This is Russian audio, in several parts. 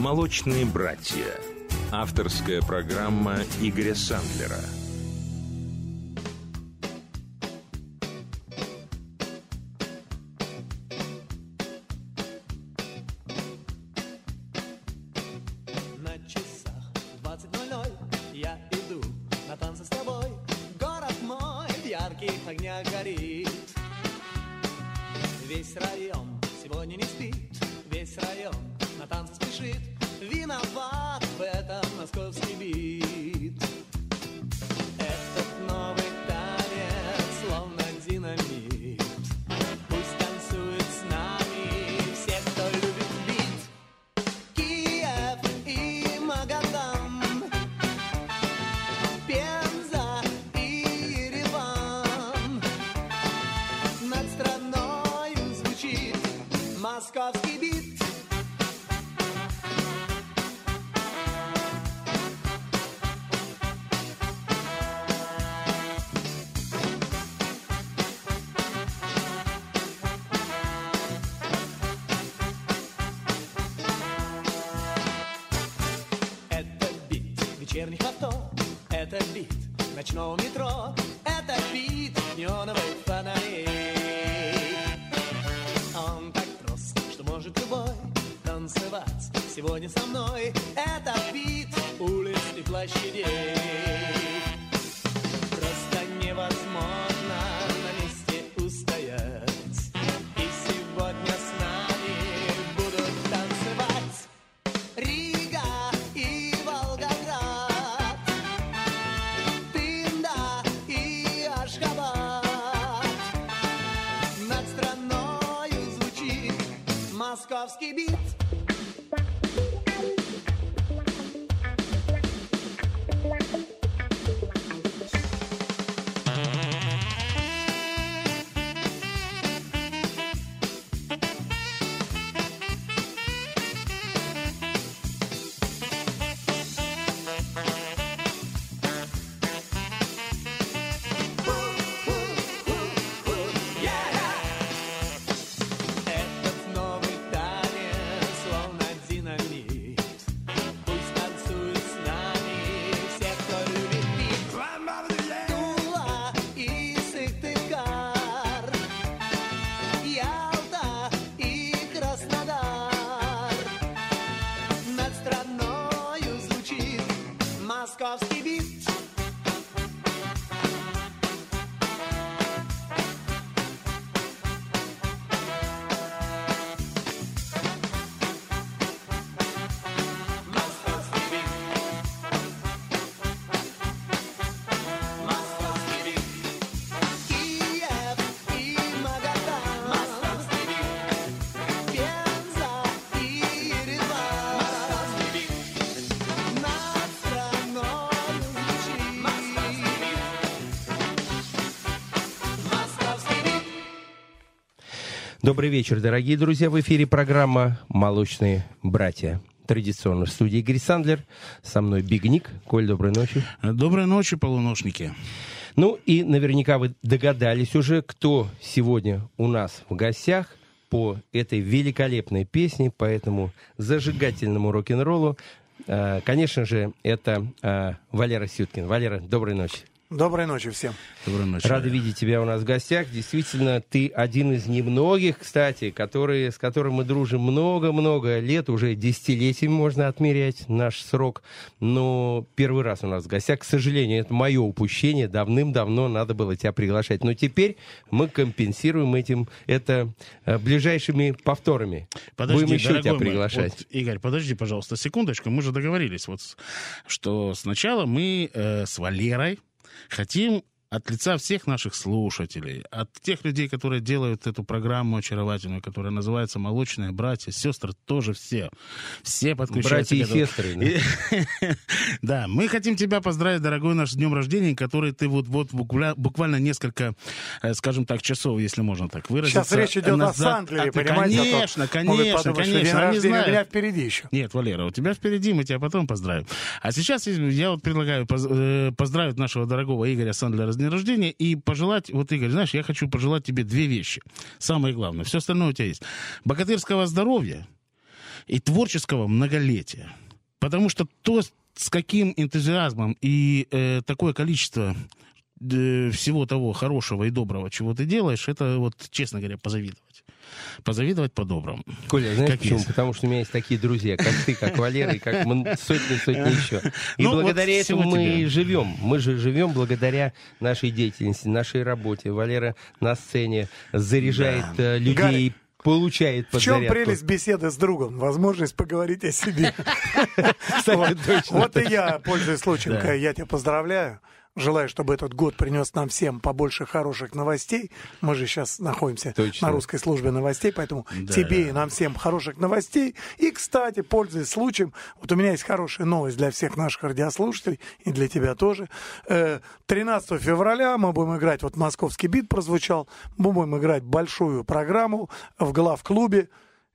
«Молочные братья». Авторская программа Игоря Сандлера. Добрый вечер, дорогие друзья. В эфире программа «Молочные братья». Традиционно в студии Игорь Сандлер. Со мной Бигник. Коль, доброй ночи. Доброй ночи, полуношники. Ну и наверняка вы догадались уже, кто сегодня у нас в гостях по этой великолепной песне, по этому зажигательному рок-н-роллу. Э, Конечно же, это э, Валера Сюткин. Валера, доброй ночи. Доброй ночи всем. Доброй ночи. Рады видеть тебя у нас в гостях. Действительно, ты один из немногих, кстати, которые, с которым мы дружим много-много лет, уже десятилетиями можно отмерять наш срок. Но первый раз у нас в гостях, к сожалению, это мое упущение. Давным-давно надо было тебя приглашать. Но теперь мы компенсируем этим это э, ближайшими повторами. Подожди, Будем еще тебя мой, приглашать. вот, Игорь, подожди, пожалуйста, секундочку. Мы же договорились, вот, что сначала мы э, с Валерой хотим от лица всех наших слушателей, от тех людей, которые делают эту программу очаровательную, которая называется «Молочные братья», сестры тоже все. Все подключаются. Братья и сестры, да. И- Да, мы хотим тебя поздравить, дорогой наш, с днем рождения, который ты вот, вот буквально, несколько, э, скажем так, часов, если можно так выразиться. Сейчас речь идет о. Сандлере, А понимаете? Конечно, конечно, конечно. День они рождения у меня знают. впереди еще. Нет, Валера, у тебя впереди, мы тебя потом поздравим. А сейчас я вот предлагаю э, поздравить нашего дорогого Игоря Сандлера с днем рождения и пожелать, вот, Игорь, знаешь, я хочу пожелать тебе две вещи. Самое главное, все остальное у тебя есть. Богатырского здоровья и творческого многолетия. Потому что то, с каким энтузиазмом и э, такое количество всего того хорошего и доброго, чего ты делаешь, это вот, честно говоря, позавидовать. Позавидовать по-доброму. Коля, знаешь Как почему? есть. Потому что у меня есть такие друзья, как ты, как Валера, и как сотни-сотни еще. И Ну, вот благодаря этому всего мы тебе. и живем. Мы же живем благодаря нашей деятельности, нашей работе. Валера на сцене заряжает э, людей, получает В чем прелесть беседы с другом? Возможность поговорить о себе. Вот и я, пользуясь случаем, я тебя поздравляю. Желаю, чтобы этот год принес нам всем побольше хороших новостей. Мы же сейчас находимся Точно. на русской службе новостей, поэтому Да. тебе и нам всем хороших новостей. И, кстати, пользуясь случаем, вот у меня есть хорошая новость для всех наших радиослушателей и для тебя тоже. Э, 13 февраля мы будем играть, вот московский бит прозвучал, мы будем играть большую программу в главклубе.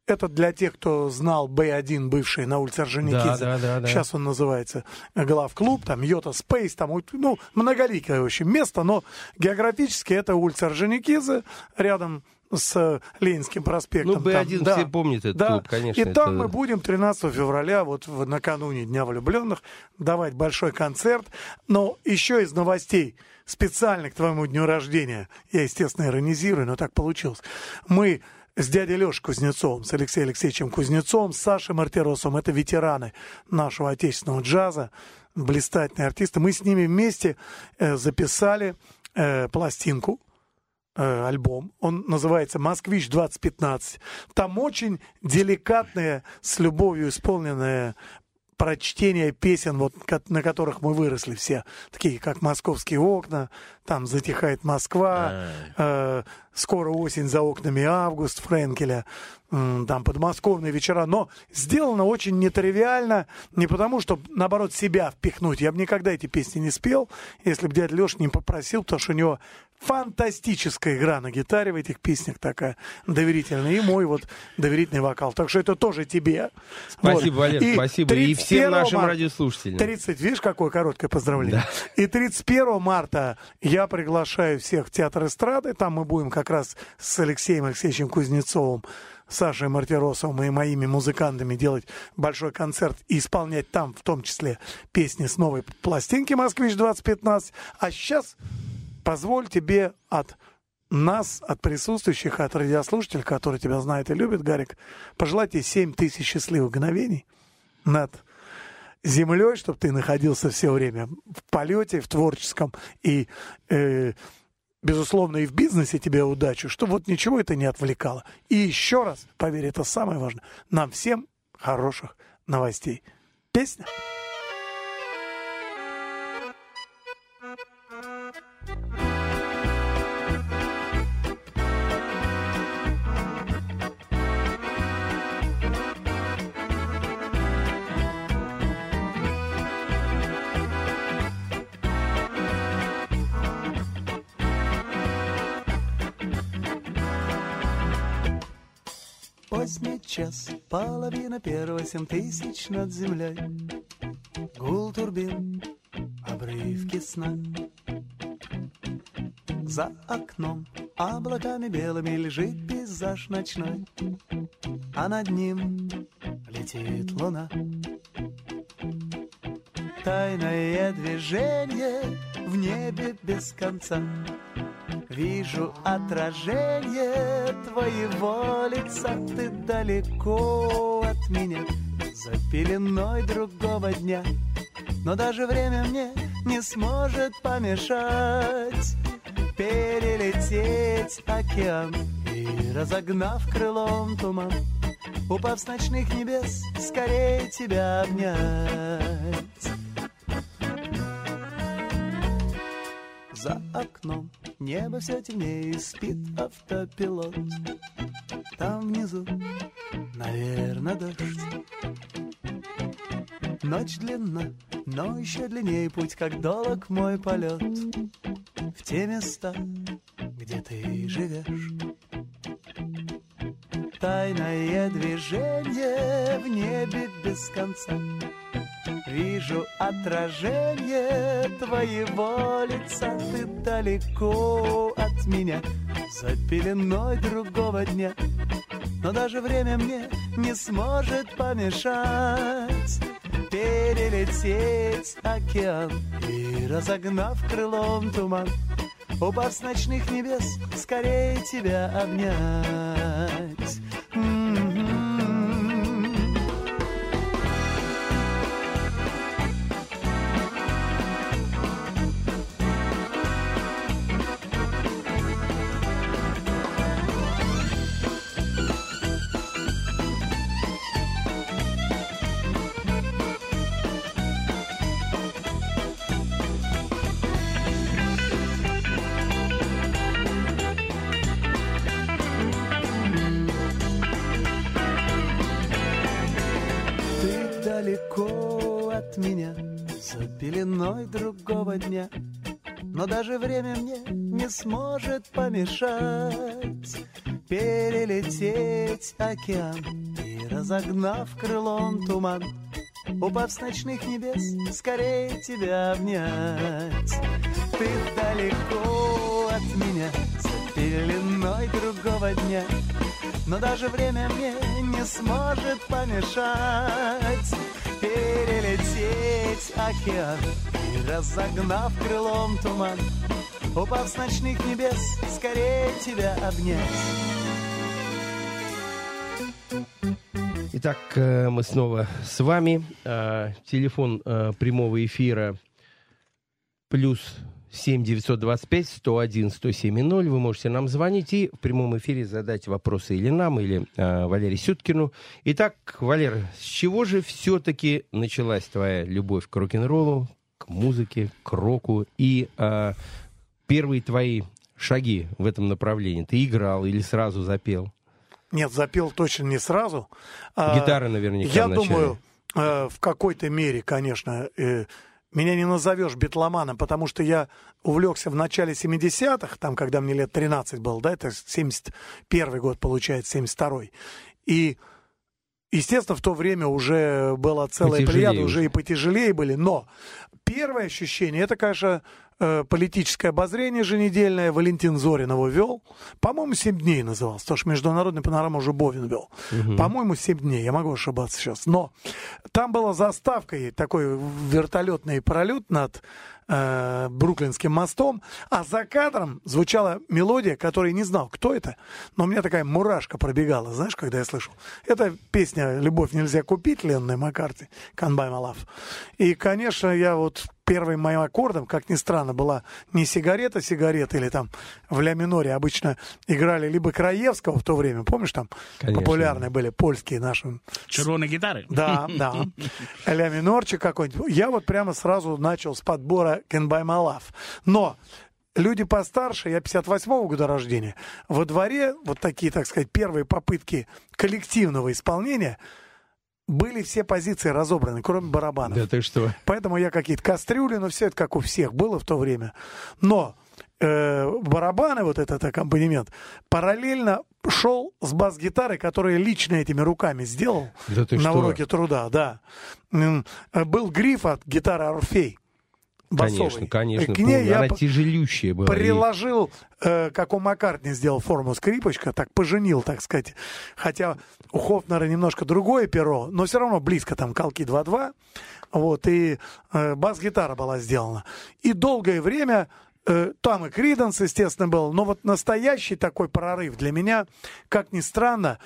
Это для тех, кто знал Б1, бывший на улице Орджоникидзе. Да, да, да, да. Сейчас он называется главклуб, там Йота Спейс, там, ну, многоликое очень место, но географически это улица Орджоникидзе, рядом с Ленинским проспектом. Ну, Там, Б1 да. все помнят этот Да. клуб, конечно. И там это- мы будем 13 февраля, вот в- накануне Дня влюбленных, давать большой концерт. Но еще из новостей, специально к твоему дню рождения, я, естественно, иронизирую, но так получилось. Мы с дядей Лешей Кузнецовым, с Алексеем Алексеевичем Кузнецовым, с Сашей Мартиросовым, это ветераны нашего отечественного джаза, блистательные артисты. Мы с ними вместе э, записали э, пластинку, э, альбом. Он называется «Москвич 2015». Там очень деликатное, с любовью исполненное прочтение песен, вот, на которых мы выросли все, такие как «Московские окна», там «Затихает Москва», э, «Скоро осень за окнами август» Френкеля, м, там «Подмосковные вечера», но сделано очень нетривиально, не потому, что, наоборот, себя впихнуть. Я бы никогда эти песни не спел, если бы дядя Леша не попросил, потому что у него фантастическая игра на гитаре в этих песнях такая доверительная. И мой вот доверительный вокал. Так что это тоже тебе. Спасибо, Вот. Валер, И спасибо. И всем 31 нашим радиослушателям. 30, видишь, какое короткое поздравление. И 31 марта я приглашаю всех в Театр эстрады. Там мы будем как раз с Алексеем Алексеевичем Кузнецовым, Сашей Мартиросовым и моими музыкантами делать большой концерт и исполнять там в том числе песни с новой пластинки «Москвич-2015». А сейчас позволь тебе от нас, от присутствующих, от радиослушателей, которые тебя знают и любят, Гарик, пожелать тебе 7 тысяч счастливых мгновений над землей, чтобы ты находился все время в полете, в творческом и, э, безусловно, и в бизнесе тебе удачу, чтобы вот ничего это не отвлекало. И еще раз, поверь, это самое важное, нам всем хороших новостей. Песня? Поздний час, половина первого, семь тысяч над землей. Гул турбин, обрывки сна. За окном облаками белыми лежит пейзаж ночной, А над ним летит луна. Тайное движение в небе без конца. Вижу отражение твоего лица. Ты далеко от меня За пеленой другого дня. Но даже время мне не сможет помешать Перелететь океан И разогнав крылом туман Упав с ночных небес Скорее тебя обнять. За окном небо все темнее, спит автопилот. Там внизу, наверное, дождь. Ночь длинна, но еще длиннее путь, как долг мой полет В те места, где ты живешь. Тайное движение в небе без конца Вижу отражение твоего лица. Ты далеко от меня За пеленой другого дня. Но даже время мне не сможет помешать перелететь океан и разогнав крылом туман, упав с ночных небес, скорее тебя обнять. Дня. Но даже время мне не сможет помешать Перелететь океан и разогнав крылом туман Упав с ночных небес, скорее тебя обнять Ты далеко от меня, за пеленой другого дня но даже время мне не сможет помешать Перелететь океан и разогнав крылом туман Упав с ночных небес, скорее тебя обнять Итак, э, мы снова с вами. Э, Телефон э, прямого эфира плюс 7 925 101 107 0. Вы можете нам звонить и в прямом эфире задать вопросы или нам, или э, Валерию Сюткину. Итак, Валер, с чего же все-таки началась твоя любовь к рок-н-роллу, к музыке, к року и э, первые твои шаги в этом направлении? Ты играл или сразу запел? Нет, запел точно не сразу. А, Гитара наверняка Я вначале. думаю, э, в какой-то мере, конечно, э, меня не назовешь битломаном, потому что я увлекся в начале 70-х, там, когда мне лет 13 было, да, это 71 год, получается, 72-й. И, естественно, в то время уже была целая Потяжелее плеяда, уже. и потяжелее были, но первое ощущение, это, конечно, политическое обозрение еженедельное, Валентин Зорин его вел. По-моему, «Семь дней» назывался, потому что международный панорама уже Бовин вел. По-моему, «Семь дней», я могу ошибаться сейчас. Но там была заставка, и такой вертолетный пролет над э, Бруклинским мостом, а за кадром звучала мелодия, которой не знал, кто это, но у меня такая мурашка пробегала, знаешь, когда я слышал. Это песня «Любовь нельзя купить» Ленной Маккарти, «Can't buy my love». И, конечно, я вот первым моим аккордом, как ни странно, была не сигарета, сигарета или там в ля миноре обычно играли либо Краевского в то время, помнишь, там Конечно. популярные были польские наши Червоные гитары. да, да. Ля минорчик какой-нибудь. Я вот прямо сразу начал с подбора Can Buy My Love. Но люди постарше, я 58-го года рождения, во дворе вот такие, так сказать, первые попытки коллективного исполнения были все позиции разобраны, кроме барабанов. Да ты что? Поэтому я какие-то кастрюли, но все это как у всех было в то время. Но э, барабаны, вот этот аккомпанемент, параллельно шел с бас-гитарой, которую я лично этими руками сделал Да на что? уроке труда, да. Э, Был гриф от гитары Орфей. Басовой. Конечно, конечно. К ней я Она п- тяжелющая была. приложил, э, как у Маккартни сделал форму скрипочка, так поженил, так сказать. Хотя у Хофнера немножко другое перо, но все равно близко, там колки 2-2. Вот, и э, бас-гитара была сделана. И долгое время э, там и Криденс, естественно, был, но вот настоящий такой прорыв для меня, как ни странно,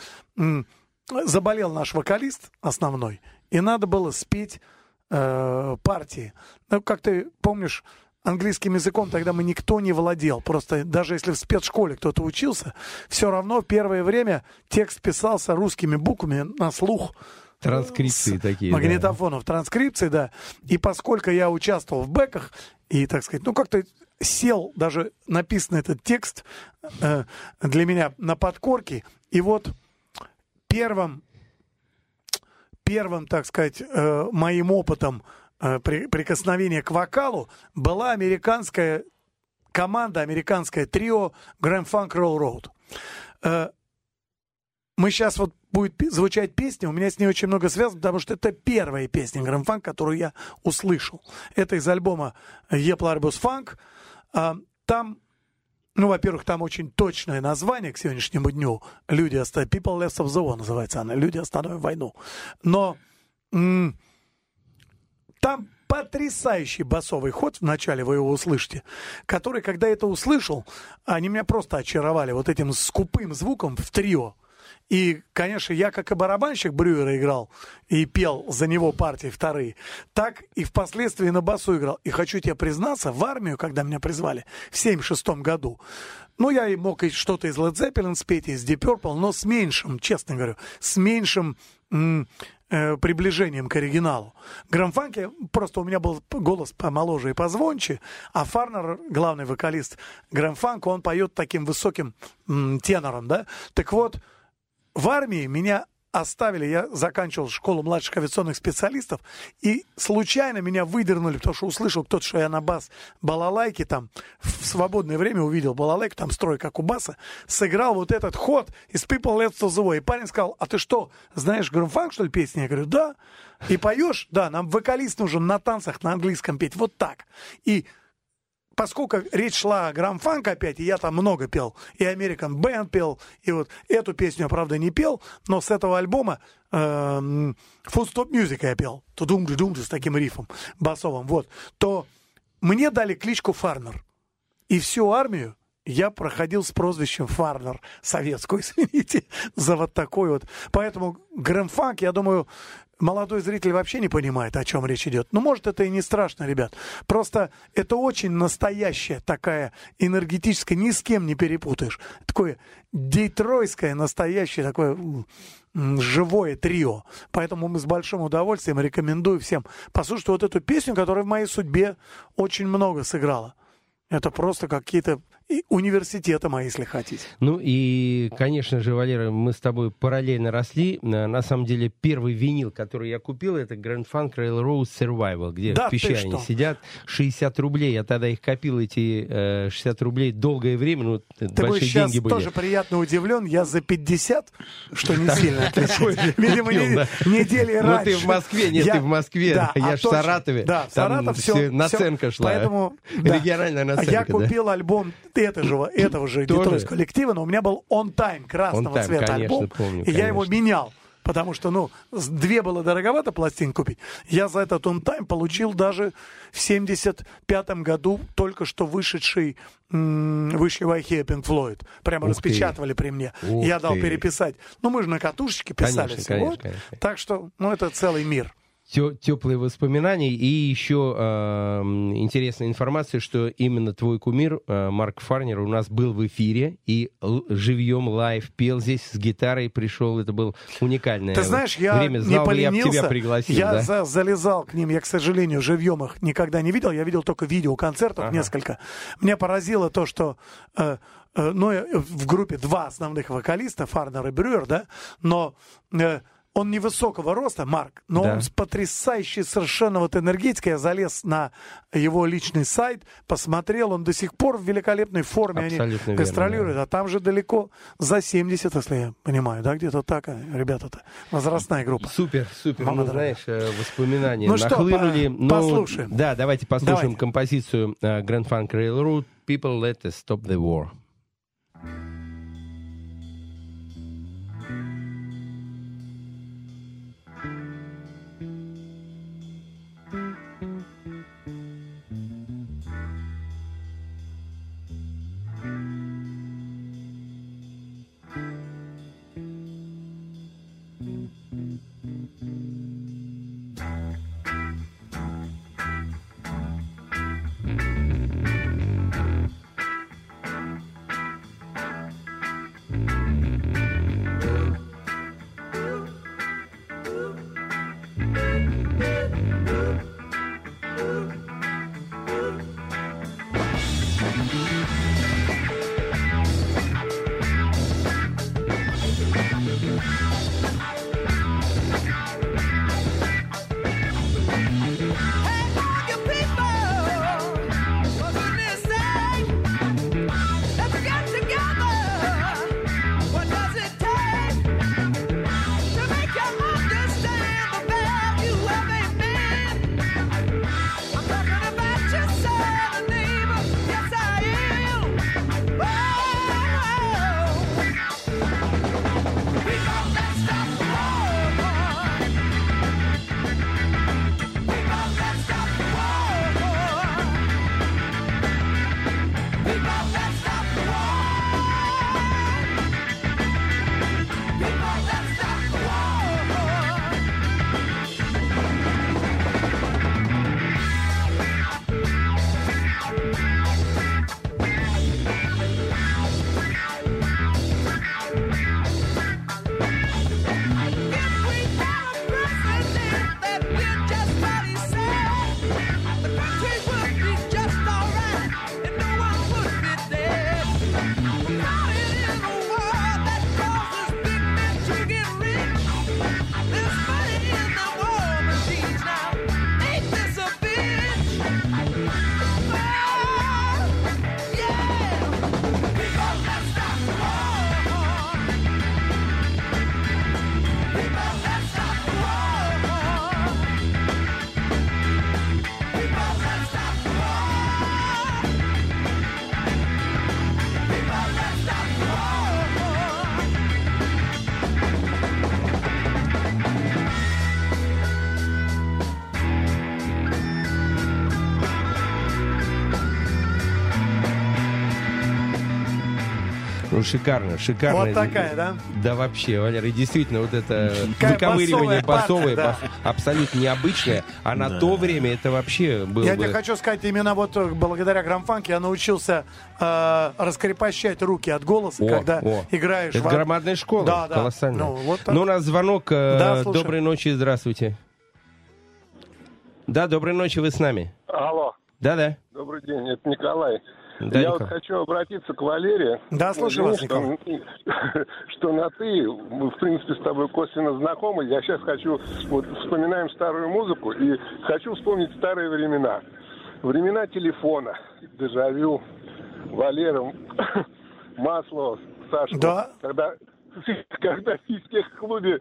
заболел наш вокалист основной, и надо было спеть э, партии. Ну, как ты помнишь, английским языком тогда мы никто не владел. Просто даже если в спецшколе кто-то учился, все равно первое время текст писался русскими буквами на слух. Транскрипции такие, да. Магнитофонов, транскрипции, да. И поскольку я участвовал в бэках, и, так сказать, ну, как-то сел даже написанный этот текст э, для меня на подкорке, и вот первым первым, так сказать, э, моим опытом э, при- прикосновения к вокалу была американская команда, американское трио Grand Funk Railroad. Э, мы сейчас вот будет звучать песня, у меня с ней очень много связано, потому что это первая песня Grand Funk, которую я услышал. Это из альбома Епла Арбус Фанк. Там Ну, во-первых, там очень точное название к сегодняшнему дню. Люди оставят... People Left of the War называется она. Люди остановят войну. Но м- там потрясающий басовый ход, вначале вы его услышите, который, когда это услышал, они меня просто очаровали вот этим скупым звуком в трио. И, конечно, я как и барабанщик Брюера играл и пел за него партии вторые, так и впоследствии на басу играл. И хочу тебе признаться, в армию, когда меня призвали в 76 году, ну, я и мог и что-то из Led Zeppelin спеть, из Deep Purple, но с меньшим, честно говорю, с меньшим э, приближением к оригиналу. Грамфанке просто у меня был голос помоложе и позвонче, а Фарнер, главный вокалист Грамфанка, он поет таким высоким м, тенором, да? Так вот, в армии меня оставили, я заканчивал школу младших авиационных специалистов, и случайно меня выдернули, потому что услышал кто-то, что я на бас балалайки там в свободное время увидел балалайку, там строй как у баса, сыграл вот этот ход из People Let's to the. И парень сказал, а ты что, знаешь Громфанк, что ли, песни? Я говорю, да. И поешь? Да, нам вокалист нужен на танцах на английском петь. Вот так. И поскольку речь шла о грамфанк опять, и я там много пел, и American Band пел, и вот эту песню я, правда, не пел, но с этого альбома э, Stop Music я пел, тудум дум с таким рифом басовым, вот, то мне дали кличку Фарнер. И всю армию я проходил с прозвищем Фарнер советскую, извините, за вот такой вот. Поэтому грэмфанк, я думаю, молодой зритель вообще не понимает, о чем речь идет. Ну, может, это и не страшно, ребят. Просто это очень настоящая такая энергетическая, ни с кем не перепутаешь. Такое детройское, настоящее такое живое трио. Поэтому мы с большим удовольствием рекомендую всем послушать вот эту песню, которая в моей судьбе очень много сыграла. Это просто какие-то университета мои, если хотите. Ну и, конечно же, Валера, мы с тобой параллельно росли. На самом деле, первый винил, который я купил, это Grand Funk Railroad Survival, где да, в пещере сидят. 60 рублей. Я тогда их копил, эти э, 60 рублей, долгое время. Ну, Ты большие будешь сейчас деньги были. тоже приятно удивлен. Я за 50, что не сильно отличается. Видимо, недели раньше. Ну ты в Москве, нет, ты в Москве. Я ж в Саратове. Да, Саратов все. Наценка шла. Поэтому Региональная наценка. Я купил альбом этого же, этого же детройского коллектива, но у меня был On Time красного On time, цвета конечно, альбом, помню, и конечно. я его менял. Потому что, ну, две было дороговато пластин купить. Я за этот On Time получил даже в 75 году только что вышедший, Wish You Were Here Pink Floyd. Прямо Ух ты. распечатывали при мне. Ух я дал ты. переписать. Ну, мы же на катушечке писали Конечно, всё. конечно, конечно. Так что, ну, это целый мир. Теплые воспоминания и еще э, интересная информация, что именно твой кумир э, Марк Фарнер у нас был в эфире и живьем live пел здесь с гитарой пришел. Это был уникальное Ты знаешь, я время. не Знал я бы поленился. тебя пригласил. я да? за- залезал к ним. Я, к сожалению, живьем их никогда не видел. Я видел только видео концертов Ага. несколько. Меня поразило то, что э, э, ну, э, в группе два основных вокалиста, Фарнер и Брюер, да, но э, он невысокого роста, Марк, но Да. он с потрясающей совершенно вот энергетикой. Я залез на его личный сайт, посмотрел, он до сих пор в великолепной форме. Они Абсолютно верно, гастролируют, а там же далеко за 70, если я понимаю, да, где-то так, а, ребята-то, возрастная группа. Супер, супер. Мама Ну, дорогая. знаешь, э, воспоминания Ну что, нахлынули. по- Ну, послушаем. Да, давайте послушаем Давайте. композицию э, Grand Funk Railroad People Let Us Stop the War. Шикарно, шикарно. Вот такая, да? Да вообще, Валера, и действительно, вот это Какая выковыривание басовое, бас- абсолютно необычное, а на Да. то время это вообще было Я бы... тебе хочу сказать, именно вот э, благодаря грамфанке я научился э, раскрепощать руки от голоса, О, когда о. играешь. Это в- громадная школа, Да, да. колоссальная. Ну, вот так. Ну, у нас звонок. э, Да, слушаю. доброй ночи, здравствуйте. Да, доброй ночи, вы с нами. Алло, Да-да. добрый день, это Николай. Да, Я Николай. вот хочу обратиться к Валерии. Да, слушаю вас, что, что на ты, мы, в принципе, с тобой косвенно знакомы. Я сейчас хочу, вот вспоминаем старую музыку и хочу вспомнить старые времена. Времена телефона, дежавю, Валера, Масло, Саша. Да. Когда, когда в физтех-клубе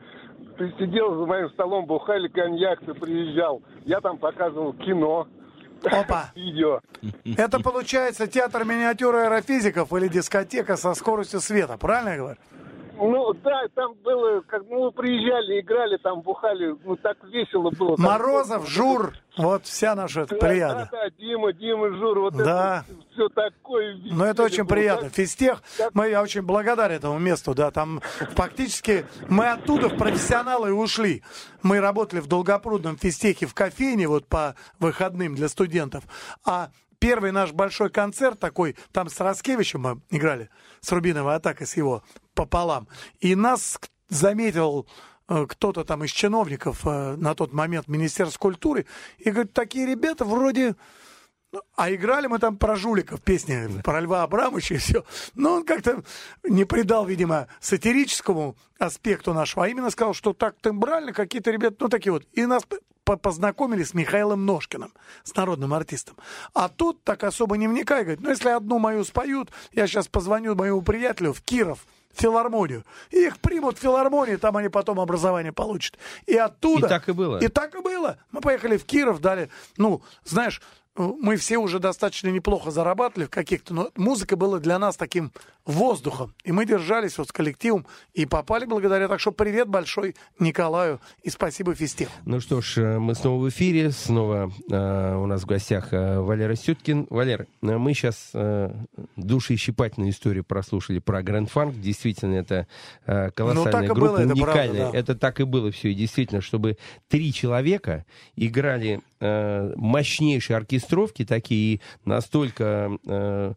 ты сидел за моим столом, бухали коньяк, ты приезжал. Я там показывал кино, Опа. видео. Это получается театр миниатюры аэрофизиков или дискотека со скоростью света, правильно я говорю? Ну да, там было, как ну приезжали, играли, там бухали, ну так весело было. Там- Морозов, Жур, вот вся наша Да, плеяда. Да, да, Дима, Дима, Жур, вот Да. это все такое. Ну, это очень было. приятно. Так- Физтех, так- мы, я очень благодарен этому месту, да, там фактически мы оттуда в профессионалы ушли. Мы работали в Долгопрудном физтехе в кофейне вот по выходным для студентов, а первый наш большой концерт такой, там с Роскевичем мы играли, с Рубиновой атакой, с его пополам, и нас заметил э, кто-то там из чиновников э, на тот момент Министерства культуры, и говорит, такие ребята вроде а играли мы там про жуликов, песни про Льва Абрамовича и все. Но он как-то не придал, видимо, сатирическому аспекту нашего, а именно сказал, что так тембрально какие-то ребята, ну такие вот. И нас познакомили с Михаилом Ножкиным, с народным артистом. А тут так особо не вникай, говорит, ну если одну мою споют, я сейчас позвоню моему приятелю в Киров, в филармонию. И их примут в филармонию, там они потом образование получат. И оттуда... И так и было. И так и было. Мы поехали в Киров, дали, ну, знаешь, мы все уже достаточно неплохо зарабатывали в каких-то, но музыка была для нас таким воздухом. И мы держались вот с коллективом и попали благодаря. Так что привет большой Николаю и спасибо Фистеху. Ну что ж, э, мы снова в эфире, снова э, у нас в гостях э, Валера Сюткин. Валер, э, мы сейчас э, душеищипательную историю прослушали про Грэнд Фанк. Действительно, это э, колоссальная и группа, было, это правда, уникальная. да. Это так и было все. И действительно, чтобы три человека играли э, мощнейшие оркестровки, такие настолько... э,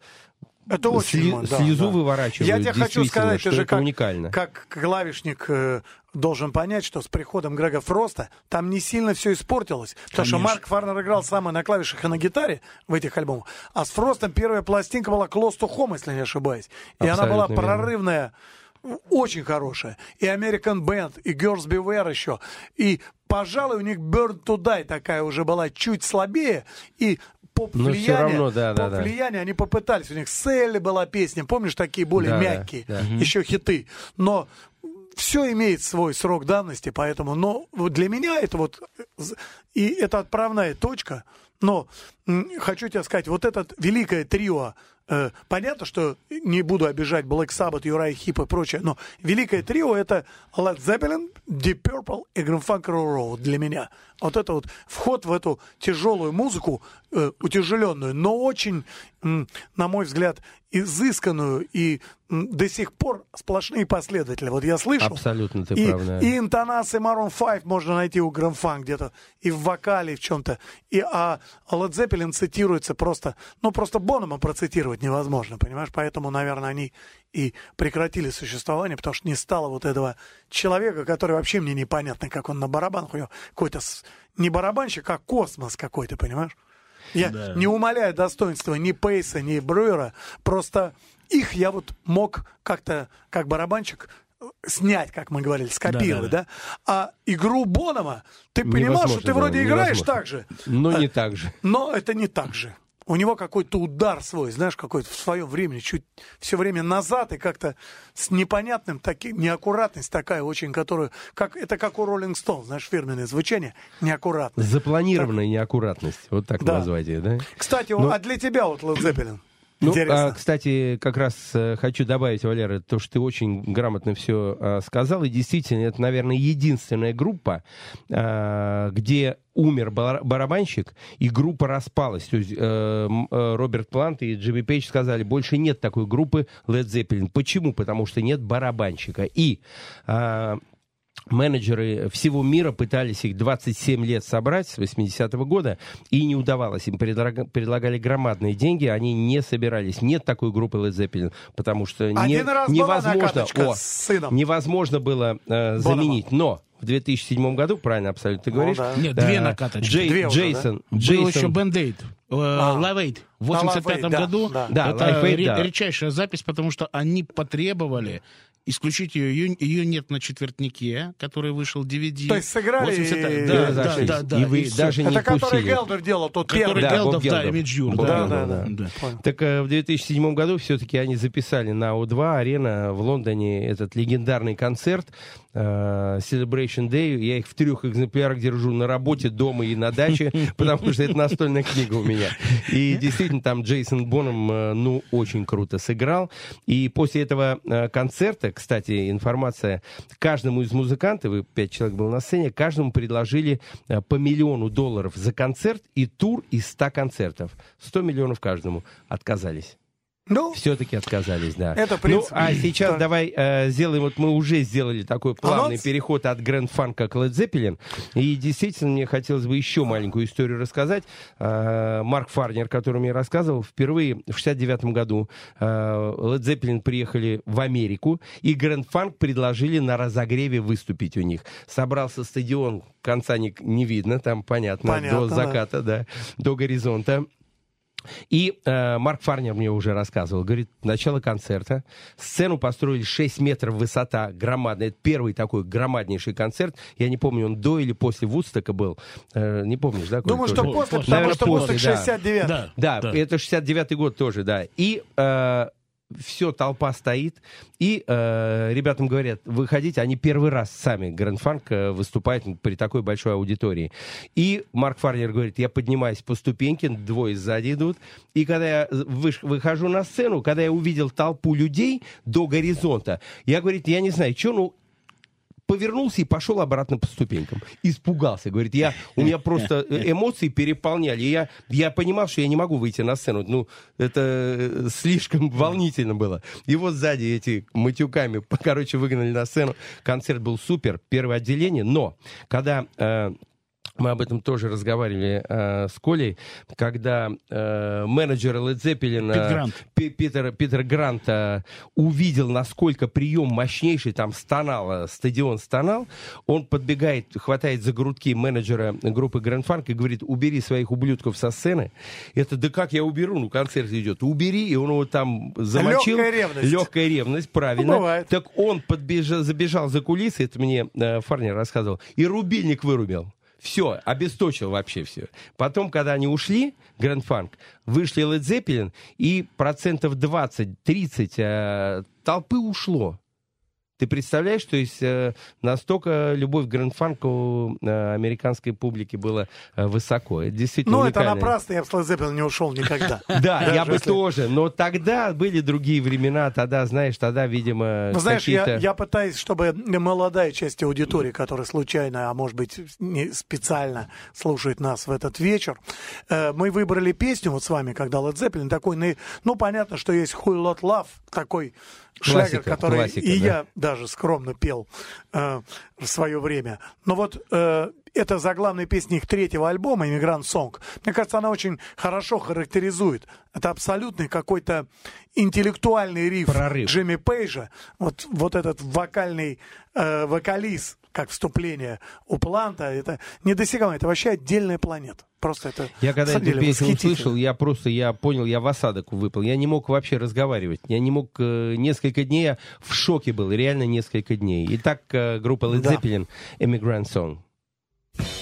Это очень сли- да, слезу да. выворачивают. Я тебе хочу сказать, что же как, уникально. как клавишник э, должен понять, что с приходом Грега Фроста там не сильно все испортилось. Потому что Конечно. Марк Фарнер играл самое на клавишах и на гитаре в этих альбомах. А с Фростом первая пластинка была Close to Home, если не ошибаюсь. И она была Абсолютно верно. прорывная, очень хорошая. И American Band, и Girls Beware еще. И, пожалуй, у них Burn to Die такая уже была чуть слабее. И поп Но всё влияние, равно, да, да, да. влияние они попытались. У них Селли была песня, помнишь, такие более Да, да, мягкие, да. еще хиты. Но все имеет свой срок давности, поэтому, но для меня это вот, э, и это отправная точка, но хочу тебе сказать, вот этот великое трио, э, понятно, что не буду обижать Black Sabbath, Юрай Хип и прочее, но великое трио это Led Zeppelin, Deep Purple и Grand Funk Railroad для меня. Вот это вот вход в эту тяжелую музыку, э, утяжеленную, но очень, на мой взгляд, изысканную и до сих пор сплошные последователи. Вот я слышу. Абсолютно ты и, прав, да. и интонации Maroon 5 можно найти у Грамфан где-то, и в вокале, и в чем-то. И, а Led Zeppelin цитируется просто, ну, просто Бонома процитировать невозможно, понимаешь? Поэтому, наверное, они и прекратили существование, потому что не стало вот этого человека, который вообще мне непонятно, как он на барабанах, у него какой-то не барабанщик, а космос какой-то, понимаешь? Я Да. не умаляю достоинства ни Пейса, ни Брюера, просто их я вот мог как-то, как барабанщик, э, снять, как мы говорили, скопировать, да? Да-да-да. А игру Бонома, ты понимаешь, что ты да, вроде играешь невозможно. так же, Но а, не так же. но это не так же. У него какой-то удар свой, знаешь, какой-то в своем времени, чуть все время назад и как-то с непонятным таким, неаккуратность такая очень, которую, как, это как у Роллинг Стоун, знаешь, фирменное звучание, неаккуратность. Запланированная неаккуратность. Вот так Да. назвать ее, да? Кстати, Но- а для тебя вот Led Zeppelin? Ну, Интересно. а, кстати, как раз э, хочу добавить, Валера, то, что ты очень грамотно все сказал, и действительно, это, наверное, единственная группа, а, где умер бар- барабанщик, и группа распалась. То есть э, э, Роберт Плант и Джимми Пейдж сказали, больше нет такой группы Led Zeppelin. Почему? Потому что нет барабанщика. И а, менеджеры всего мира пытались их 27 лет собрать с 80-го года, и не удавалось. Им предлага- предлагали громадные деньги, они не собирались. Нет такой группы Led Zeppelin, потому что не- невозможно, о, с сыном. невозможно было э, заменить. Но в 2007 году, правильно абсолютно ты Ну говоришь, да. Нет, э, две накаточки. Джей- Две уже, Джейсон, Был Джейсон, еще Бенд-Эйд. А. Live Aid в А, Live 85 Aid, да, году. да. Да, это Live Aid, ре- да. редчайшая запись, потому что они потребовали исключить ее. Ее, ее нет на четвертнике, который вышел DVD. То есть сыграли 80 и- да, и да, да, да, И вы всё. даже не Это который пустили. Гелдер делал, тот Который первый. Да, Гелдов, да, Гелдов. Jur, Боб да, Да, да, да. да. Так э, в 2007 году все-таки они записали на О2 арена в Лондоне этот легендарный концерт Celebration Day. Я их в трех экземплярах держу на работе, дома и на даче, потому что это настольная книга у меня. И действительно там Джейсон Боном, э, ну, очень круто сыграл. И после этого э, концерта, кстати, информация, каждому из музыкантов, и пять человек было на сцене, каждому предложили э, по миллиону долларов за концерт и тур из 100 концертов. 100 миллионов каждому. Отказались. Ну, Все-таки отказались, да. Это, ну, принципе, а сейчас так. давай э, сделаем, вот мы уже сделали такой плавный Анонс? переход от Грэнд Фанка к Led Zeppelin. И действительно, мне хотелось бы еще маленькую историю рассказать. Э, Марк Фарнер, который мне рассказывал, впервые в 69 году э, Led Zeppelin приехали в Америку, и Грэнд Фанк предложили на разогреве выступить у них. Собрался стадион, конца не, не видно, там понятно, Понятно, до да. заката, да, до горизонта. И э, Марк Фарнер мне уже рассказывал, говорит, начало концерта, сцену построили 6 метров высота, громадная, это первый такой громаднейший концерт, я не помню, он до или после Вудстока был, Э, не помнишь, да? Думаю, тоже? что после, После. потому что Наверное, после после, да. 69 Да, Да, это 69-й год тоже, да. И все, толпа стоит, и э, ребятам говорят, выходите, они первый раз сами, Грэнд Фанк, э, выступает при такой большой аудитории. И Марк Фарнер говорит, я поднимаюсь по ступеньке, двое сзади идут, и когда я выхожу на сцену, когда я увидел толпу людей до горизонта, я, говорит, я не знаю, что, ну, повернулся и пошел обратно по ступенькам. Испугался. Говорит, я, у меня просто эмоции переполняли. Я, я понимал, что я не могу выйти на сцену. Ну, это э, слишком волнительно было. Вот сзади эти матюками, короче, выгнали на сцену. Концерт был супер, первое отделение. Но, когда... э, мы об этом тоже разговаривали э, с Колей, когда э, менеджер Led Zeppelin Пит Грант. Пи- Питер, Питер Грант э, увидел, насколько прием мощнейший, там стонал, э, стадион стонал, он подбегает, хватает за грудки менеджера группы Grand Funk и говорит, убери своих ублюдков со сцены. Это, да как я уберу, ну концерт идет, убери, и он его там замочил. Легкая ревность. Легкая ревность, правильно. Ну, бывает. Так он подбежал, забежал за кулисы, это мне э, Фарнер рассказывал, и рубильник вырубил. Все, обесточил вообще все. Потом, когда они ушли, Грэнд Фанк, вышли Led Zeppelin, и процентов 20-30 э, толпы ушло. Ты представляешь, то есть э, настолько любовь к Грэнд Фанку э, американской публики была э, высоко. Это действительно Ну, это напрасно, я бы с Led не ушел никогда. Да, я бы тоже. Но тогда были другие времена. Тогда, знаешь, тогда, видимо, Ну, знаешь, я, пытаюсь, чтобы молодая часть аудитории, которая случайно, а может быть, не специально слушает нас в этот вечер, мы выбрали песню вот с вами, когда Led Zeppelin такой, ну, ну, понятно, что есть Whole Lot Love, такой шлягер, Классика, который классика, и да. я даже скромно пел э, в свое время. Но вот э, это заглавная песня их третьего альбома «Иммигрант Сонг». Мне кажется, она очень хорошо характеризует. Это абсолютный какой-то интеллектуальный риф Прорыв. Джимми Пейджа. Вот, вот этот вокальный э, вокалист, как вступление у Планта, это недосягаемо. Это вообще отдельная планета. Просто это Я когда эту песню услышал, я просто, я понял, я в осадок выпал. Я не мог вообще разговаривать. Я не мог э, несколько дней, я в шоке был, реально несколько дней. Итак, э, группа Led Да. Zeppelin, Immigrant Song. you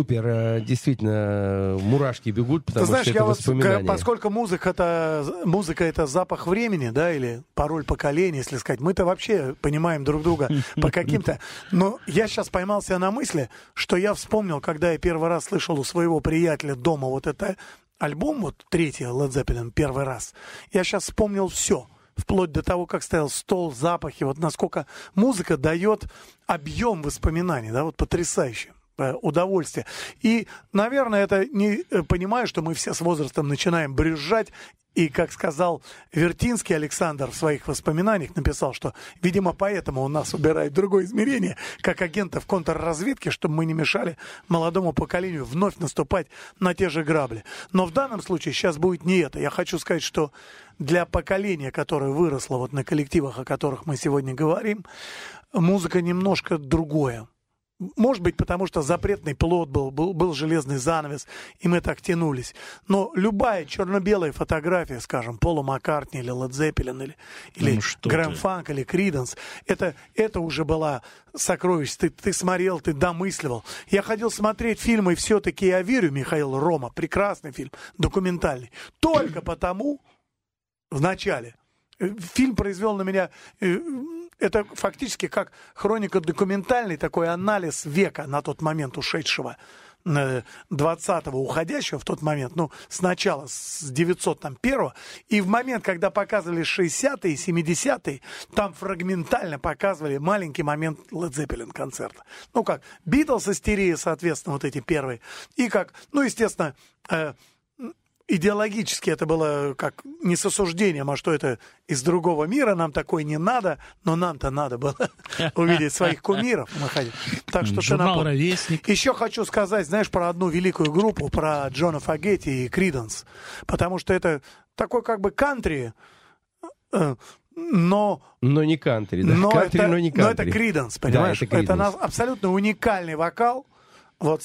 Супер, э, действительно, мурашки бегут, потому Ты знаешь, что это я вот, воспоминания. к- поскольку музыка это, музыка это запах времени, да, или пароль поколения, если сказать, мы-то вообще понимаем друг друга по каким-то... Но я сейчас поймался на мысли, что я вспомнил, когда я первый раз слышал у своего приятеля дома вот это альбом, вот третий Led Zeppelin, первый раз. Я сейчас вспомнил все вплоть до того, как стоял стол, запахи, вот насколько музыка дает объем воспоминаний, да, вот потрясающе удовольствие. И, наверное, это не э, понимаю, что мы все с возрастом начинаем брюзжать. И, как сказал Вертинский Александр в своих воспоминаниях, написал, что, видимо, поэтому он нас убирает другое измерение, как агентов контрразведки, чтобы мы не мешали молодому поколению вновь наступать на те же грабли. Но в данном случае сейчас будет не это. Я хочу сказать, что для поколения, которое выросло вот на коллективах, о которых мы сегодня говорим, музыка немножко другое. Может быть, потому что запретный плод был, был, был железный занавес, и мы так тянулись. Но любая черно-белая фотография, скажем, Пола Маккартни или Лед Зеппелин, или, или Ну Грэм ты. Фанк, или Криденс, это, это уже была сокровище. Ты, ты смотрел, ты домысливал. Я ходил смотреть фильмы «Все-таки я верю» Михаила Рома. Прекрасный фильм, документальный. Только потому, в начале. Э, Фильм произвел на меня... э, Это фактически как хроника документальный такой анализ века на тот момент ушедшего. э, 20-го уходящего в тот момент, ну, сначала с 901 и в момент, когда показывали 60-е, 70-е, там фрагментально показывали маленький момент Led Zeppelin концерта. Ну, как Битлз истерия, соответственно, вот эти первые, и как, ну, естественно, э, идеологически это было как не с осуждением, а что это из другого мира, нам такое не надо, но нам-то надо было увидеть своих кумиров. Так что Журнал. «Ровесник». Еще хочу сказать, знаешь, про одну великую группу, про Джона Фагетти и Криденс, потому что это такой как бы кантри, э, но Но не кантри, да. но кантри, это, но не но кантри. это Криденс, Да, понимаешь? это это Creedence. на- абсолютно уникальный вокал. Вот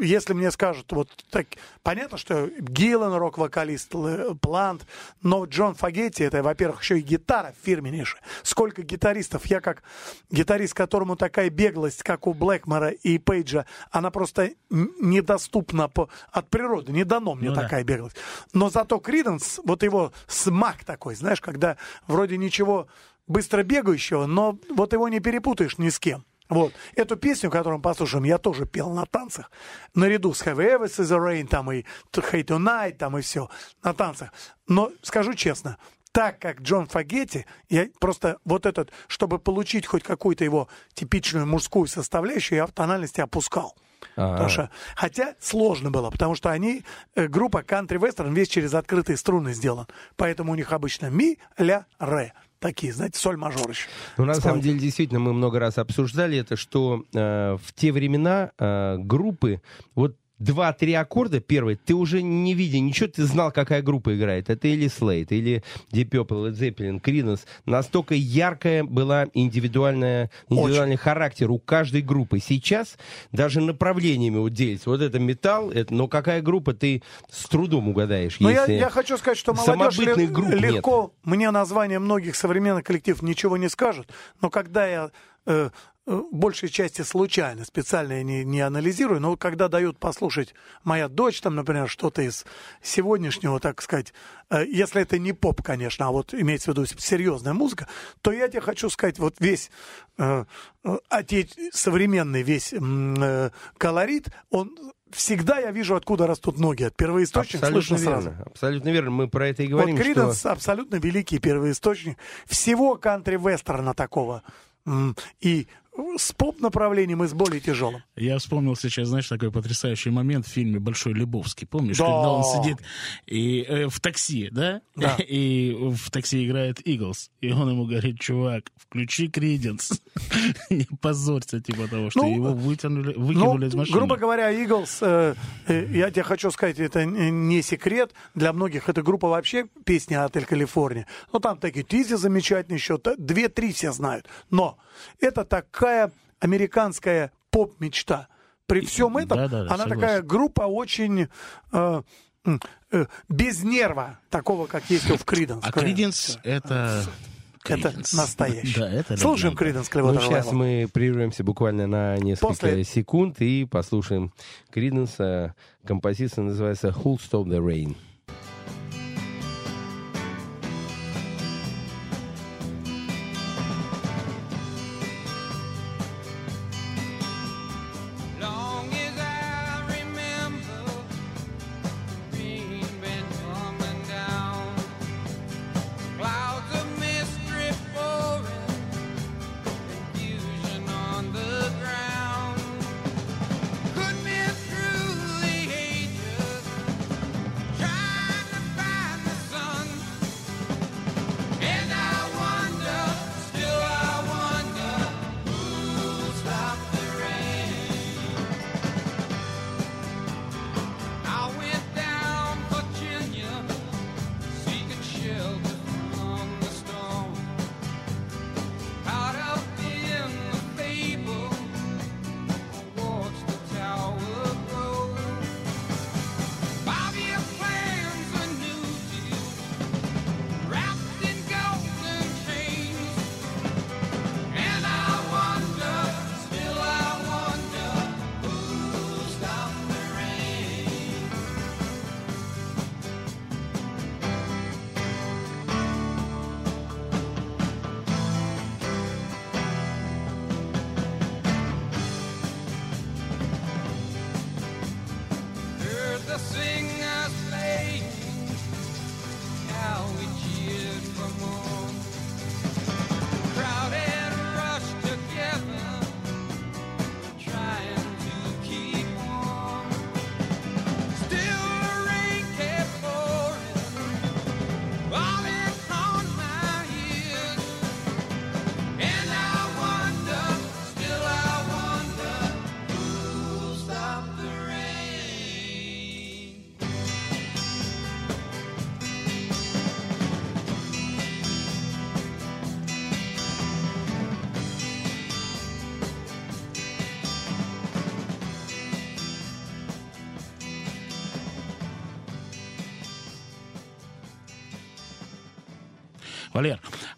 если мне скажут, вот так, понятно, что Гиллан рок-вокалист, Плант, но Джон Фагетти, это, во-первых, еще и гитара фирменнейшая. Сколько гитаристов, я как гитарист, которому такая беглость, как у Блэкмора и Пейджа, она просто недоступна по, от природы, не дано мне Ну да. такая беглость. Но зато Криденс, вот его смак такой, знаешь, когда вроде ничего быстро бегающего, но вот его не перепутаешь ни с кем. Вот. Эту песню, которую мы послушаем, я тоже пел на танцах. Наряду с Have Ever Seen the Rain, там и Hate Tonight, там и все. На танцах. Но скажу честно, так как Джон Фагетти, я просто вот этот, чтобы получить хоть какую-то его типичную мужскую составляющую, я в тональности опускал. А. Потому что, хотя сложно было, потому что они, э, группа Country Western, весь через открытые струны сделан. Поэтому у них обычно ми, ля, ре. Такие, знаете, соль мажор еще. Ну, на самом деле, действительно, мы много раз обсуждали это, что э, в те времена э, группы, вот два-три аккорда первые, ты уже не видя ничего, ты знал, какая группа играет. Это или Slate, или Deep Purple, Led Zeppelin, Creedence. Настолько яркая была индивидуальная, индивидуальный характер у каждой группы. Сейчас даже направлениями вот делится. Вот это металл, это, но какая группа, ты с трудом угадаешь. Но я, я хочу сказать, что молодежь групп нет. легко, мне название многих современных коллективов ничего не скажут, но когда я э, большей части случайно, специально я не, не анализирую, но когда дают послушать моя дочь, там, например, что-то из сегодняшнего, так сказать, э, если это не поп, конечно, а вот имеется в виду серьезная музыка, то я тебе хочу сказать, вот весь э, э, современный весь э, колорит, он всегда я вижу, откуда растут ноги. От первоисточника Абсолютно слышно верно. сразу. Абсолютно верно. Мы про это и говорим, вот что... Криденс абсолютно великий первоисточник всего кантри-вестерна такого. И с поп-направлением и с более тяжелым. Я вспомнил сейчас, знаешь, такой потрясающий момент в фильме «Большой Лебовский». Помнишь, Да. когда он сидит и, э, в такси, да? Да. И в такси играет Иглс. И он ему говорит, чувак, включи Криденс. Не позорься, типа того, что Ну, его вытянули, Ну, выкинули из машины. грубо говоря, Иглс, э, э, я тебе хочу сказать, это н- не секрет. Для многих эта группа вообще песня «Отель Калифорния». Ну, там такие Тизи замечательный еще, две-три все знают. Но это такая американская поп-мечта. При всем этом да-да-да, она согласен. такая группа очень... э, э, без нерва, такого, как есть у Криденс. А Криденс — это Это настоящий. Да, это Слушаем. Криденс Ну, Clearwater сейчас Revival. мы прервемся буквально на несколько После- секунд и послушаем Криденса. Композиция называется «Who'll Stop the Rain».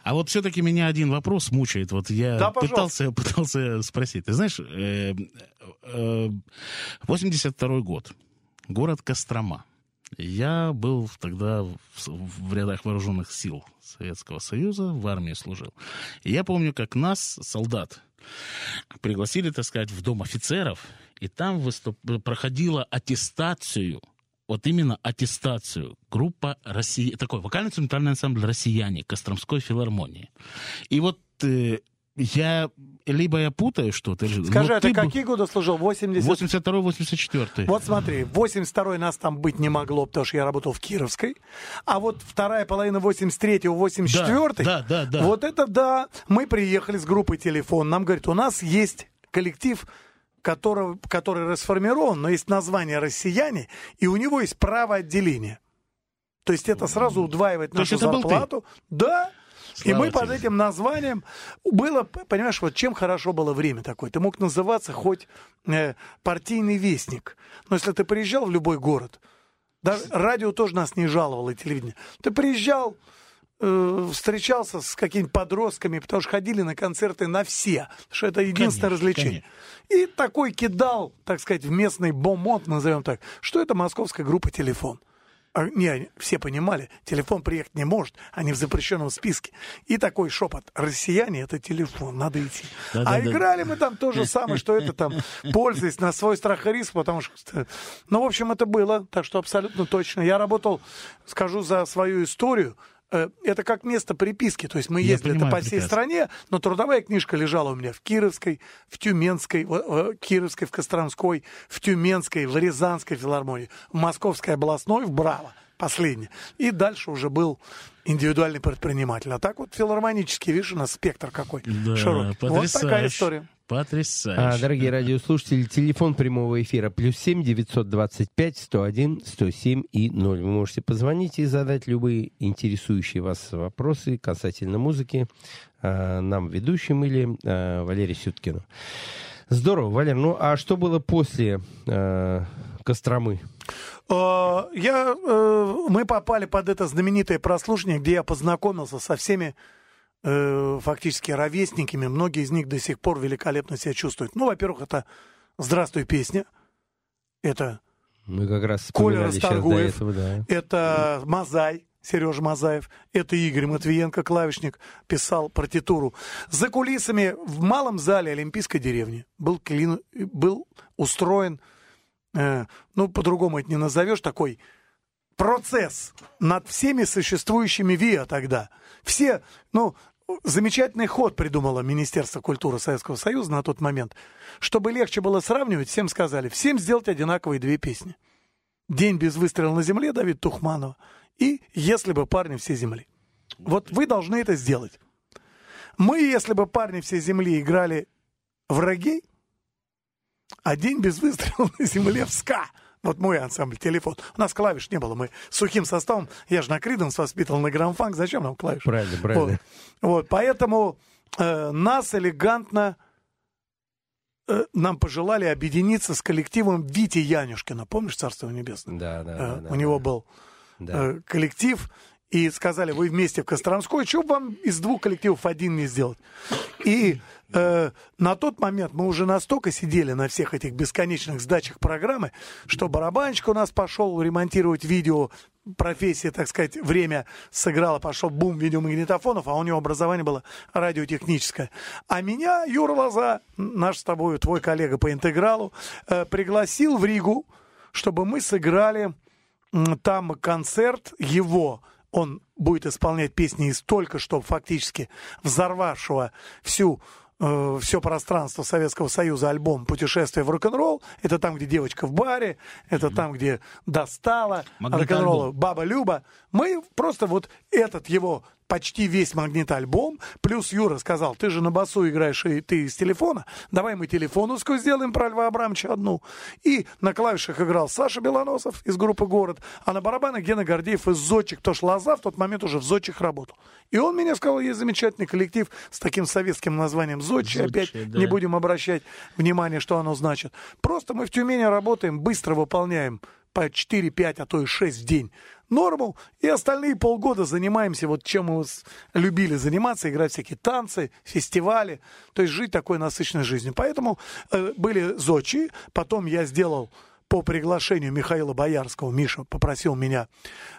А вот все-таки меня один вопрос мучает. Вот я Да, пытался, пытался спросить. Ты знаешь, э, э, 82 год, город Кострома. Я был тогда в, в рядах вооруженных сил Советского Союза, в армии служил. И я помню, как нас, солдат, пригласили, так сказать, в дом офицеров, и там выступ... проходила аттестацию, вот именно аттестацию, группа России, такой вокально-инструментальный ансамбль «Россияне» Костромской филармонии. И вот э, я, либо я путаю что-то, или- Скажи, а ты какие годы служил? 80? 82-84. Вот смотри, 82-й нас там быть не могло, потому что я работал в Кировской. А вот вторая половина 83-го, 84-й, Да, да, да, да. вот это да. Мы приехали с группой «Телефон». Нам говорят, у нас есть коллектив, которого, который расформирован, но есть название «Россияне», и у него есть право отделения. То есть это сразу удваивает То нашу ты? зарплату. Да. И Слава мы под тебе. этим названием было, понимаешь, вот чем хорошо было время такое. Ты мог называться хоть э, партийный вестник. Но если ты приезжал в любой город, даже радио тоже нас не жаловало, и телевидение. Ты приезжал, э, встречался с какими-нибудь подростками, потому что ходили на концерты на все, что это единственное Конечно, развлечение. И такой кидал, так сказать, в местный бомонд, назовем так, что это московская группа «Телефон». А, не, все понимали, телефон приехать не может, они в запрещенном списке. И такой шепот, россияне это телефон, надо идти. а Да-да-да. играли мы там то же самое, что это там, пользуясь на свой страх и риск, потому что... Ну, в общем, это было, так что абсолютно точно. Я работал, скажу за свою историю, это как место приписки, то есть мы Я ездили понимаю по всей прекрасно. стране, но трудовая книжка лежала у меня в Кировской, в Тюменской, в, Кировской, в Костромской, в Тюменской, в Рязанской филармонии, в Московской областной, в Браво, последний. И дальше уже был индивидуальный предприниматель. А так вот филармонический, видишь, у нас спектр какой Да, широкий. Вот потрясающе. такая история. Потрясающе. А, дорогие радиослушатели, телефон прямого эфира плюс семь девятьсот двадцать пять сто один сто семь и ноль. Вы можете позвонить и задать любые интересующие вас вопросы касательно музыки а, нам, ведущим или а, Валерию Сюткину. Здорово, Валер. Ну, а что было после а, Костромы? Э, Я, э, мы попали под это знаменитое прослушивание, где я познакомился со всеми э, фактически ровесниками. Многие из них до сих пор великолепно себя чувствуют. Ну, во-первых, это «Здравствуй, песня». Это Мы как раз Коля Расторгуев. этого, да. Это Мазай, Сережа Мазаев. Это Игорь Матвиенко, клавишник, писал партитуру. За кулисами в малом зале Олимпийской деревни был, клин- был устроен, э, ну, по-другому это не назовешь, такой процесс над всеми существующими ВИА тогда. Все, ну, замечательный ход придумало Министерство культуры Советского Союза на тот момент. Чтобы легче было сравнивать, всем сказали, всем сделать одинаковые две песни. «День без выстрела на земле» Давид Тухманова и «Если бы парни все земли». Вот вы должны это сделать. Мы, если бы парни все земли играли враги, а день без выстрела на земле в ска. Вот мой ансамбль, телефон. У нас клавиш не было, мы сухим составом. Я же на Криденс воспитывал на грамфанк, зачем нам клавиш? Правильно, правильно. Вот, Вот, поэтому э, нас элегантно э, нам пожелали объединиться с коллективом Вити Янюшкина. Помнишь «Царство небесное»? Да, да, Э, да, да, У него да. был Да. э, коллектив, и сказали, вы вместе в Костромской, что бы вам из двух коллективов один не сделать? И э, на тот момент мы уже настолько сидели на всех этих бесконечных сдачах программы, что барабанщик у нас пошел ремонтировать видео, профессия, так сказать, время сыграла, пошел бум видеомагнитофонов, а у него образование было радиотехническое. А меня Юра Лоза, наш с тобой, твой коллега по интегралу, э, пригласил в Ригу, чтобы мы сыграли М, там концерт его. Он будет исполнять песни из только что фактически взорвавшего всю все пространство Советского Союза альбом «Путешествие в рок-н-ролл». Это там, где девочка в баре, это там, где достала рок-н-ролла Баба Люба. Мы просто вот этот его почти весь магнит-альбом, плюс Юра сказал, ты же на басу играешь, и ты из телефона, давай мы телефоновскую сделаем про Льва Абрамовича одну. И на клавишах играл Саша Белоносов из группы «Город», а на барабанах Гена Гордеев из «Зодчик», потому что Лоза в тот момент уже в «Зодчих» работал. И он мне сказал, есть замечательный коллектив с таким советским названием «Зодчий», опять да. не будем обращать внимание, что оно значит. Просто мы в Тюмени работаем, быстро выполняем по 4, 5, а то и 6 в день. Норму, и остальные полгода занимаемся вот чем мы любили заниматься, играть всякие танцы, фестивали, то есть жить такой насыщенной жизнью. Поэтому э, были зодчи, потом я сделал по приглашению Михаила Боярского, Миша попросил меня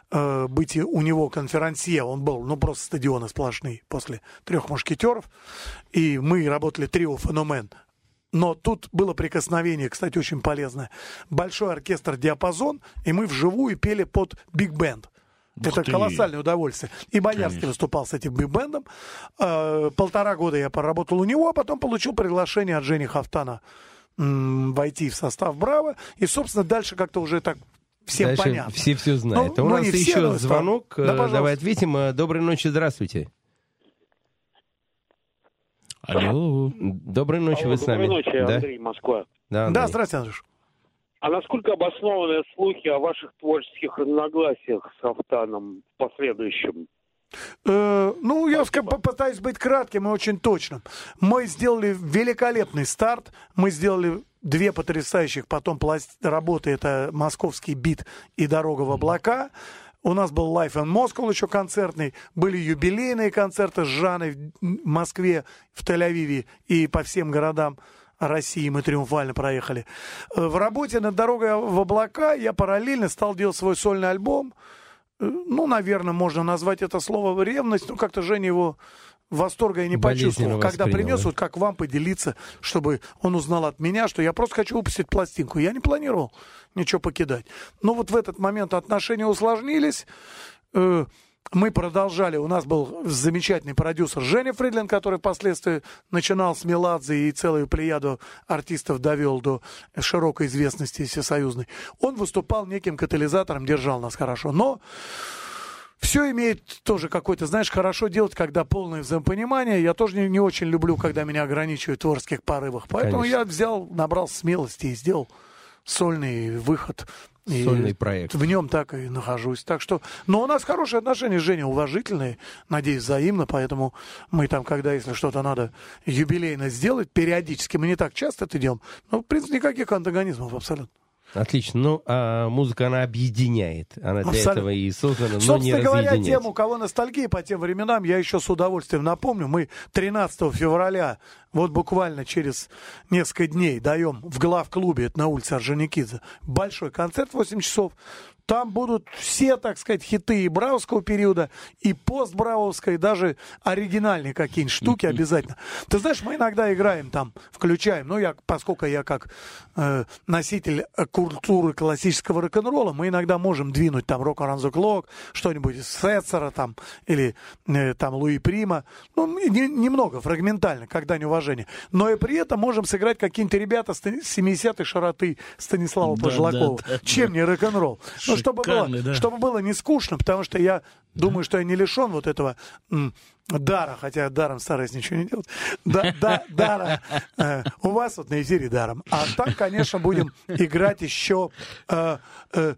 э, быть у него конферансье, он был, ну, просто стадионы сплошные после трех мушкетеров, и мы работали трио «Феномен», но тут было прикосновение, кстати, очень полезное. Большой оркестр «Диапазон», и мы вживую пели под биг-бенд. Ух Это ты. колоссальное удовольствие. И Боярский Конечно. выступал с этим биг-бендом. Э, полтора года я поработал у него, а потом получил приглашение от Жени Хафтана войти в состав «Браво». И, собственно, дальше как-то уже так всем Дальше понятно. все все знают. Ну, у ну, нас все, еще но звонок. да, э, пожалуйста. Давай ответим. Э, Доброй ночи, здравствуйте. Алло. Доброй ночи, Алло, вы с нами. Доброй ночи, да? Андрей, Москва. Да, Да, Андрей. здравствуйте, Андрюш. А насколько обоснованы слухи о ваших творческих разногласиях с Автаном в последующем? Э, ну, я попытаюсь быть кратким и очень точным. Мы сделали великолепный старт. Мы сделали две потрясающих потом пласт- работы. Это «Московский бит» и «Дорога в облака». У нас был Life in Moscow еще концертный. Были юбилейные концерты с Жанной в Москве, в Тель-Авиве и по всем городам России мы триумфально проехали. Э, В работе над «Дорогой в облака» я параллельно стал делать свой сольный альбом. Э, Ну, наверное, можно назвать это слово ревность, но как-то Женя его восторга я не почувствовал. Когда принес, вот как вам поделиться, чтобы он узнал от меня, что я просто хочу выпустить пластинку. Я не планировал ничего покидать. Но вот в этот момент отношения усложнились. Э, Мы продолжали. У нас был замечательный продюсер Женя Фридлин, который впоследствии начинал с Меладзе и целую плеяду артистов довел до широкой известности всесоюзной. Он выступал неким катализатором, держал нас хорошо. Но все имеет тоже какой-то, знаешь, хорошо делать, когда полное взаимопонимание. Я тоже не, не очень люблю, когда меня ограничивают в творческих порывах. Поэтому Конечно. я взял, набрал смелости и сделал сольный выход. И Сольный проект. В нем так и нахожусь. Так что, но у нас хорошие отношения с Женей, уважительные, надеюсь, взаимно, поэтому мы там, когда, если что-то надо юбилейно сделать, периодически, мы не так часто это делаем, но, в принципе, никаких антагонизмов абсолютно. Отлично. Ну, а музыка, она объединяет. Она для Абсолютно. этого и создана, но не Собственно говоря, разъединяет. тем, у кого ностальгия по тем временам, я еще с удовольствием напомню. Мы 13 февраля, вот буквально через несколько дней, даем в главклубе, это на улице Орджоникидзе, большой концерт в 8 часов. Там будут все, так сказать, хиты и браузского периода, и постбраузской, даже оригинальные какие-нибудь штуки обязательно. Ты знаешь, мы иногда играем там, включаем, ну, я, поскольку я как э, носитель э, культуры классического рок-н-ролла, мы иногда можем двинуть там рок the clock, что-нибудь из Сетцера там, или э, там Луи Прима, ну, не- немного, фрагментально, когда неуважение. Но и при этом можем сыграть какие-нибудь ребята с 70-й широты Станислава Да, Пожилакова. да, да, Чем не рок-н-ролл? Ну, чтобы было, да. чтобы было не скучно, потому что я думаю, что я не лишен вот этого дара, хотя даром стараюсь ничего не делать. Да, да, дара. э, у вас вот на эфире даром. А там, конечно, будем играть еще э, э,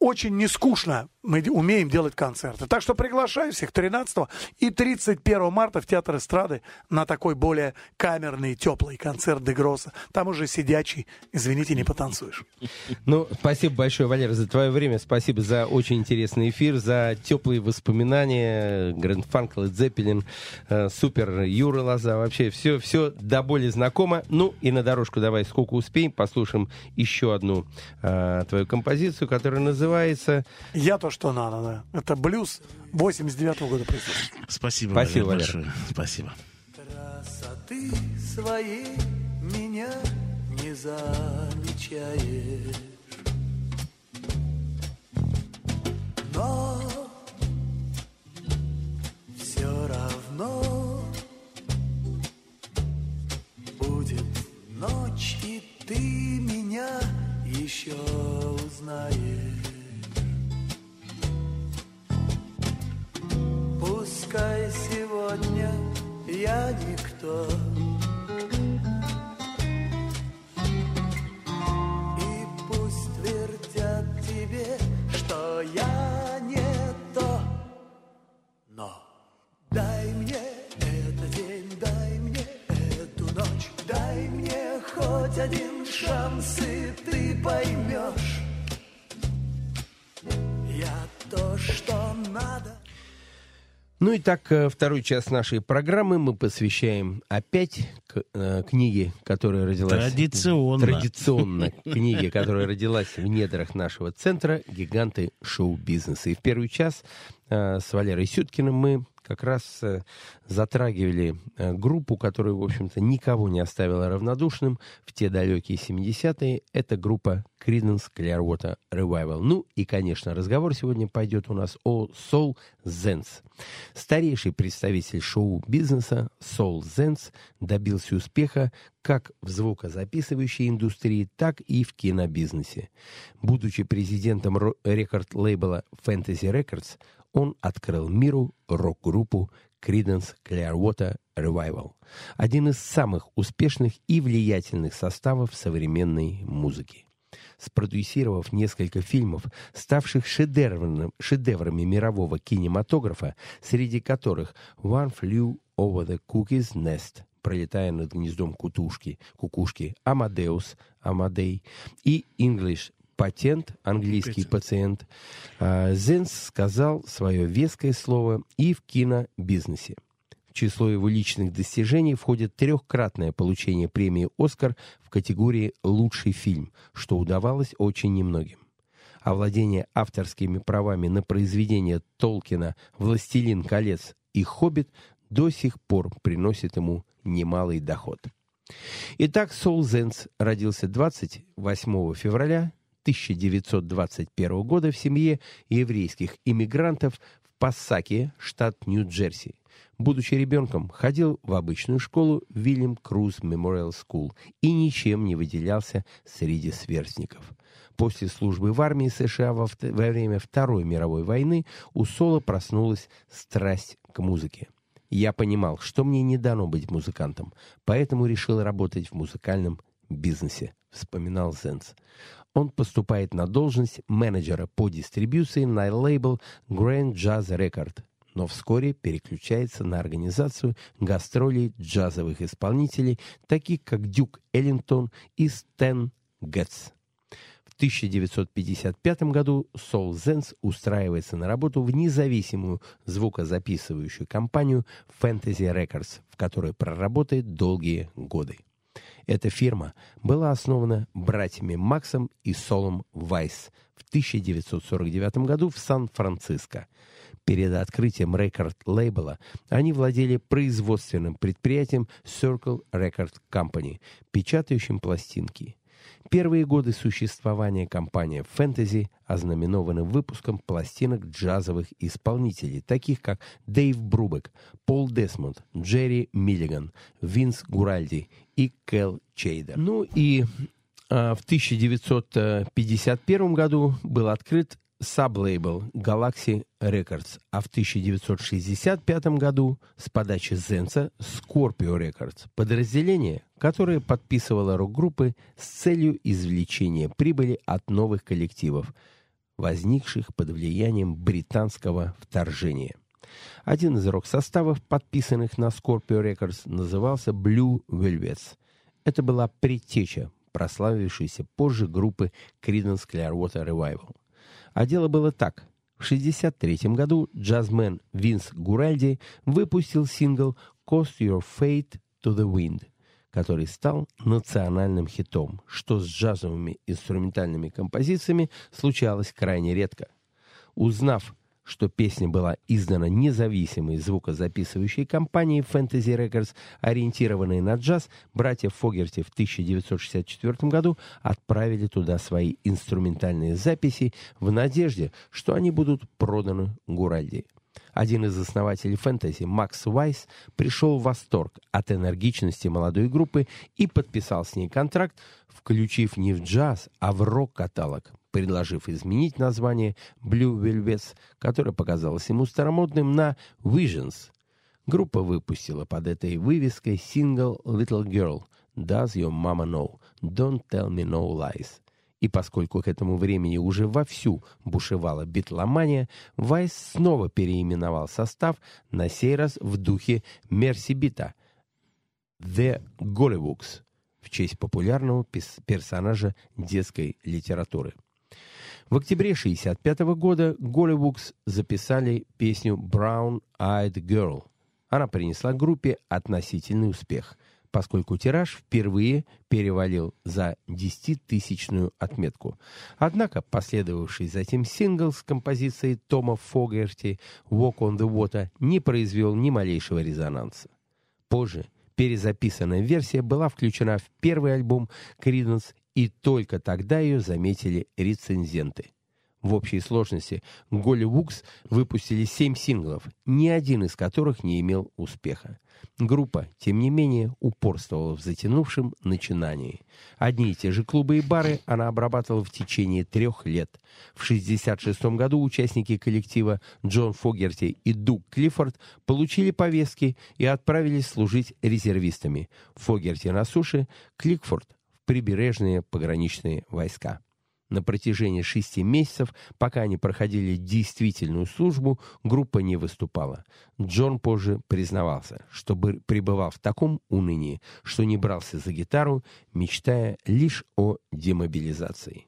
очень нескучно. Мы умеем делать концерты. Так что приглашаю всех 13 и 31 марта в Театр эстрады на такой более камерный, теплый концерт Дегроса. Там уже сидячий, извините, не потанцуешь. Ну, спасибо большое, Валера, за твое время. Спасибо за очень интересный эфир, за теплые воспоминания. Грэнд Фанк, Лед Зеппелин, э, супер, Юра Лоза. Вообще все, все до боли знакомо. Ну, и на дорожку давай, сколько успеем, послушаем еще одну э, твою композицию, которая называется... Я то, что надо, да. Это блюз 89 года производства. Спасибо, Спасибо, Валер, Валер. большое. Спасибо. Красоты своей меня не замечаешь. Но все равно будет ночь, и ты меня еще узнаешь. Пускай сегодня я никто. И пусть твердят тебе, что я не то. Но дай мне этот день, дай мне эту ночь Дай мне хоть один шанс, и ты поймешь Ну и так, э, второй час нашей программы мы посвящаем опять к- э, книге, которая родилась... Традиционно. Традиционно. Книге, которая родилась в недрах нашего центра «Гиганты шоу-бизнеса». И в первый час э, с Валерой Сюткиным мы как раз э, затрагивали э, группу, которая, в общем-то, никого не оставила равнодушным в те далекие 70-е. Это группа Creedence Clearwater Revival. Ну и, конечно, разговор сегодня пойдет у нас о Soul Zens. Старейший представитель шоу-бизнеса Soul Zens добился успеха как в звукозаписывающей индустрии, так и в кинобизнесе. Будучи президентом рекорд-лейбла Fantasy Records, он открыл миру рок-группу Creedence Clearwater Revival. Один из самых успешных и влиятельных составов современной музыки. Спродюсировав несколько фильмов, ставших шедеврами, мирового кинематографа, среди которых «One Flew Over the Cuckoo's Nest», пролетая над гнездом кутушки, кукушки, «Амадеус», «Амадей» и «English патент, английский пациент, а, Зенс сказал свое веское слово и в кинобизнесе. В число его личных достижений входит трехкратное получение премии «Оскар» в категории «Лучший фильм», что удавалось очень немногим. А владение авторскими правами на произведения Толкина «Властелин колец» и «Хоббит» до сих пор приносит ему немалый доход. Итак, Сол Зенс родился 28 февраля 1921 года в семье еврейских иммигрантов в Пассаке, штат Нью-Джерси. Будучи ребенком, ходил в обычную школу William Cruise Memorial School и ничем не выделялся среди сверстников. После службы в армии США во, во время Второй мировой войны у Сола проснулась страсть к музыке. Я понимал, что мне не дано быть музыкантом, поэтому решил работать в музыкальном бизнесе, вспоминал Зенс. Он поступает на должность менеджера по дистрибьюции на лейбл Grand Jazz Record, но вскоре переключается на организацию гастролей джазовых исполнителей, таких как Дюк Эллингтон и Стэн Гетц. 1955 году Soul Zenz устраивается на работу в независимую звукозаписывающую компанию Fantasy Records, в которой проработает долгие годы. Эта фирма была основана братьями Максом и Солом Вайс в 1949 году в Сан-Франциско. Перед открытием рекорд-лейбла они владели производственным предприятием Circle Record Company, печатающим пластинки. Первые годы существования компании «Фэнтези» ознаменованы выпуском пластинок джазовых исполнителей, таких как Дэйв Брубек, Пол Десмонд, Джерри Миллиган, Винс Гуральди и Кэл Чейдер. Ну и а, в 1951 году был открыт саблейбл Galaxy Records, а в 1965 году с подачи Зенца Scorpio Records, подразделение, которое подписывало рок-группы с целью извлечения прибыли от новых коллективов, возникших под влиянием британского вторжения. Один из рок-составов, подписанных на Scorpio Records, назывался Blue Velvets. Это была предтеча прославившейся позже группы Creedence Clearwater Revival. А дело было так. В 1963 году джазмен Винс Гуральди выпустил сингл «Cost Your Fate to the Wind», который стал национальным хитом, что с джазовыми инструментальными композициями случалось крайне редко. Узнав, что песня была издана независимой звукозаписывающей компанией Fantasy Records, ориентированной на джаз, братья Фогерти в 1964 году отправили туда свои инструментальные записи в надежде, что они будут проданы Гуральди. Один из основателей фэнтези, Макс Вайс, пришел в восторг от энергичности молодой группы и подписал с ней контракт, включив не в джаз, а в рок-каталог, предложив изменить название Blue Velvets, которое показалось ему старомодным, на Visions. Группа выпустила под этой вывеской сингл Little Girl Does Your Mama Know? Don't Tell Me No Lies. И поскольку к этому времени уже вовсю бушевала битломания, Вайс снова переименовал состав, на сей раз в духе Мерсибита «The Gollywoods» в честь популярного персонажа детской литературы. В октябре 1965 года Голливукс записали песню «Brown Eyed Girl». Она принесла группе относительный успех, поскольку тираж впервые перевалил за 10-тысячную отметку. Однако последовавший затем сингл с композицией Тома Фогерти «Walk on the Water» не произвел ни малейшего резонанса. Позже перезаписанная версия была включена в первый альбом Creedence и только тогда ее заметили рецензенты. В общей сложности Голливукс выпустили семь синглов, ни один из которых не имел успеха. Группа, тем не менее, упорствовала в затянувшем начинании. Одни и те же клубы и бары она обрабатывала в течение трех лет. В 1966 году участники коллектива Джон Фогерти и Дуг Клиффорд получили повестки и отправились служить резервистами. Фогерти на суше, Клиффорд прибережные пограничные войска. На протяжении шести месяцев, пока они проходили действительную службу, группа не выступала. Джон позже признавался, что пребывал в таком унынии, что не брался за гитару, мечтая лишь о демобилизации.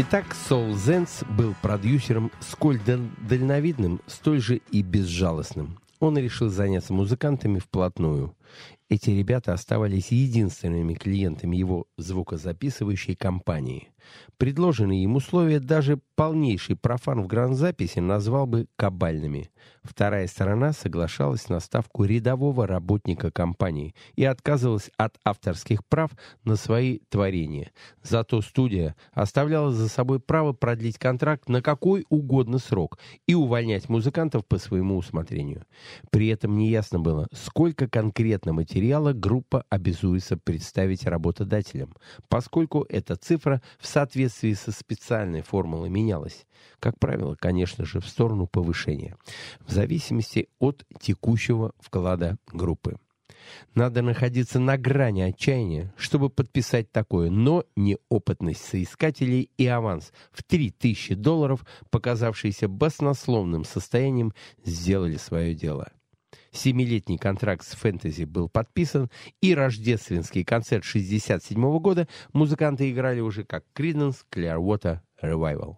Итак, Соул Зенс был продюсером сколь дал- дальновидным, столь же и безжалостным. Он решил заняться музыкантами вплотную. Эти ребята оставались единственными клиентами его звукозаписывающей компании. Предложенные им условия даже полнейший профан в гранзаписи назвал бы кабальными. Вторая сторона соглашалась на ставку рядового работника компании и отказывалась от авторских прав на свои творения. Зато студия оставляла за собой право продлить контракт на какой угодно срок и увольнять музыкантов по своему усмотрению. При этом неясно было, сколько конкретно материала группа обязуется представить работодателям, поскольку эта цифра в соответствии со специальной формулой менялась. Как правило, конечно же, в сторону повышения, в зависимости от текущего вклада группы. Надо находиться на грани отчаяния, чтобы подписать такое, но неопытность соискателей и аванс в 3000 долларов, показавшийся баснословным состоянием, сделали свое дело. Семилетний контракт с «Фэнтези» был подписан, и рождественский концерт 1967 года музыканты играли уже как Creedence Clearwater Revival.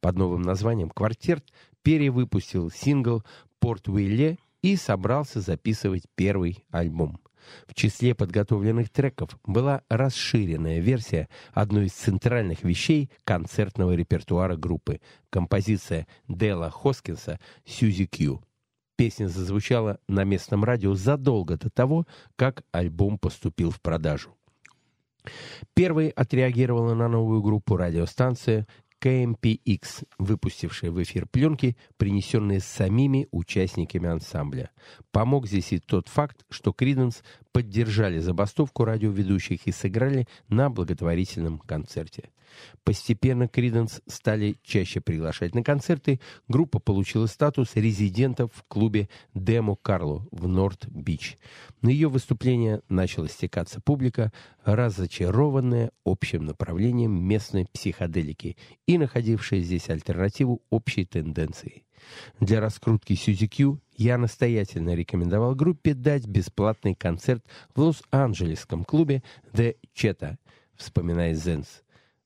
Под новым названием «Квартет» перевыпустил сингл «Порт Уилле» и собрался записывать первый альбом. В числе подготовленных треков была расширенная версия одной из центральных вещей концертного репертуара группы – композиция Дела Хоскинса «Сьюзи Кью». Песня зазвучала на местном радио задолго до того, как альбом поступил в продажу. Первой отреагировала на новую группу радиостанция KMPX, выпустившая в эфир пленки, принесенные самими участниками ансамбля. Помог здесь и тот факт, что Криденс поддержали забастовку радиоведущих и сыграли на благотворительном концерте. Постепенно Криденс стали чаще приглашать на концерты. Группа получила статус резидентов в клубе Демо Карло в Норт-Бич. На ее выступление начала стекаться публика, разочарованная общим направлением местной психоделики и находившая здесь альтернативу общей тенденции. Для раскрутки Сьюзи Кью я настоятельно рекомендовал группе дать бесплатный концерт в Лос-Анджелесском клубе The Cheta, вспоминает Зенс.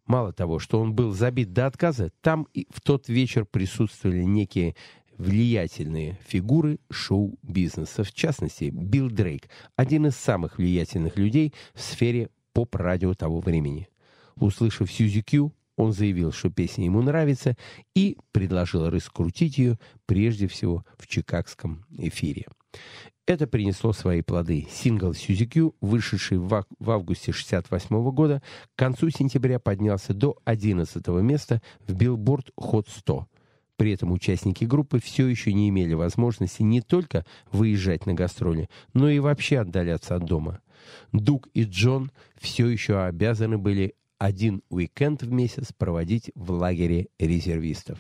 Мало того, что он был забит до отказа, там и в тот вечер присутствовали некие влиятельные фигуры шоу-бизнеса, в частности, Билл Дрейк, один из самых влиятельных людей в сфере поп-радио того времени. Услышав Сьюзи Кью, он заявил, что песня ему нравится, и предложил раскрутить ее прежде всего в чикагском эфире. Это принесло свои плоды. Сингл «Сьюзи Кью», вышедший в, в августе 1968 года, к концу сентября поднялся до 11 места в Billboard Hot 100. При этом участники группы все еще не имели возможности не только выезжать на гастроли, но и вообще отдаляться от дома. Дуг и Джон все еще обязаны были один уикенд в месяц проводить в лагере резервистов.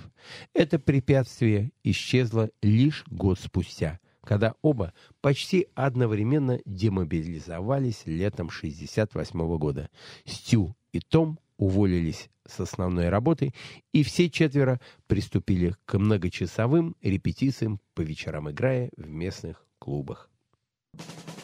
Это препятствие исчезло лишь год спустя, когда оба почти одновременно демобилизовались летом 1968 года. Стю и Том уволились с основной работы, и все четверо приступили к многочасовым репетициям по вечерам, играя в местных клубах. I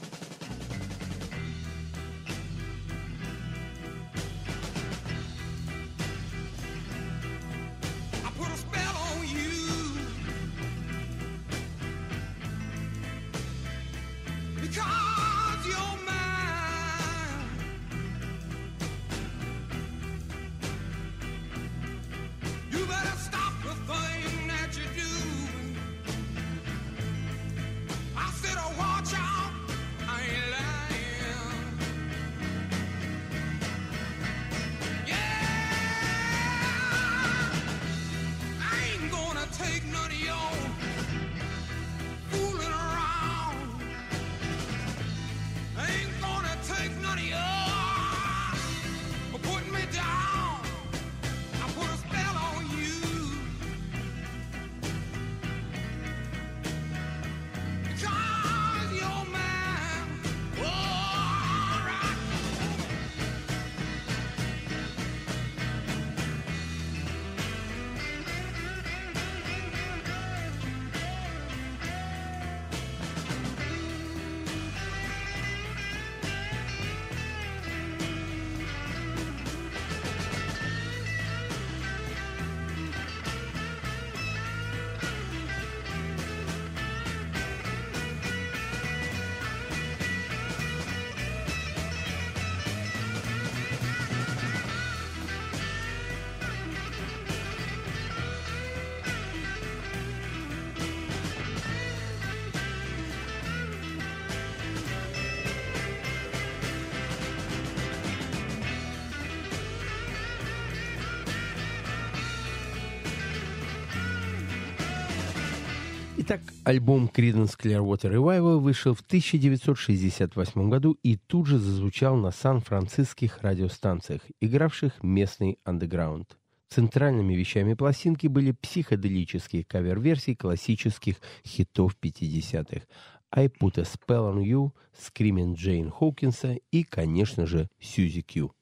альбом Creedence Clearwater Revival вышел в 1968 году и тут же зазвучал на сан-франциских радиостанциях, игравших местный андеграунд. Центральными вещами пластинки были психоделические кавер-версии классических хитов 50-х «I Put a Spell on You», «Screaming Джейн Хоукинса» и, конечно же, «Сьюзи Кью».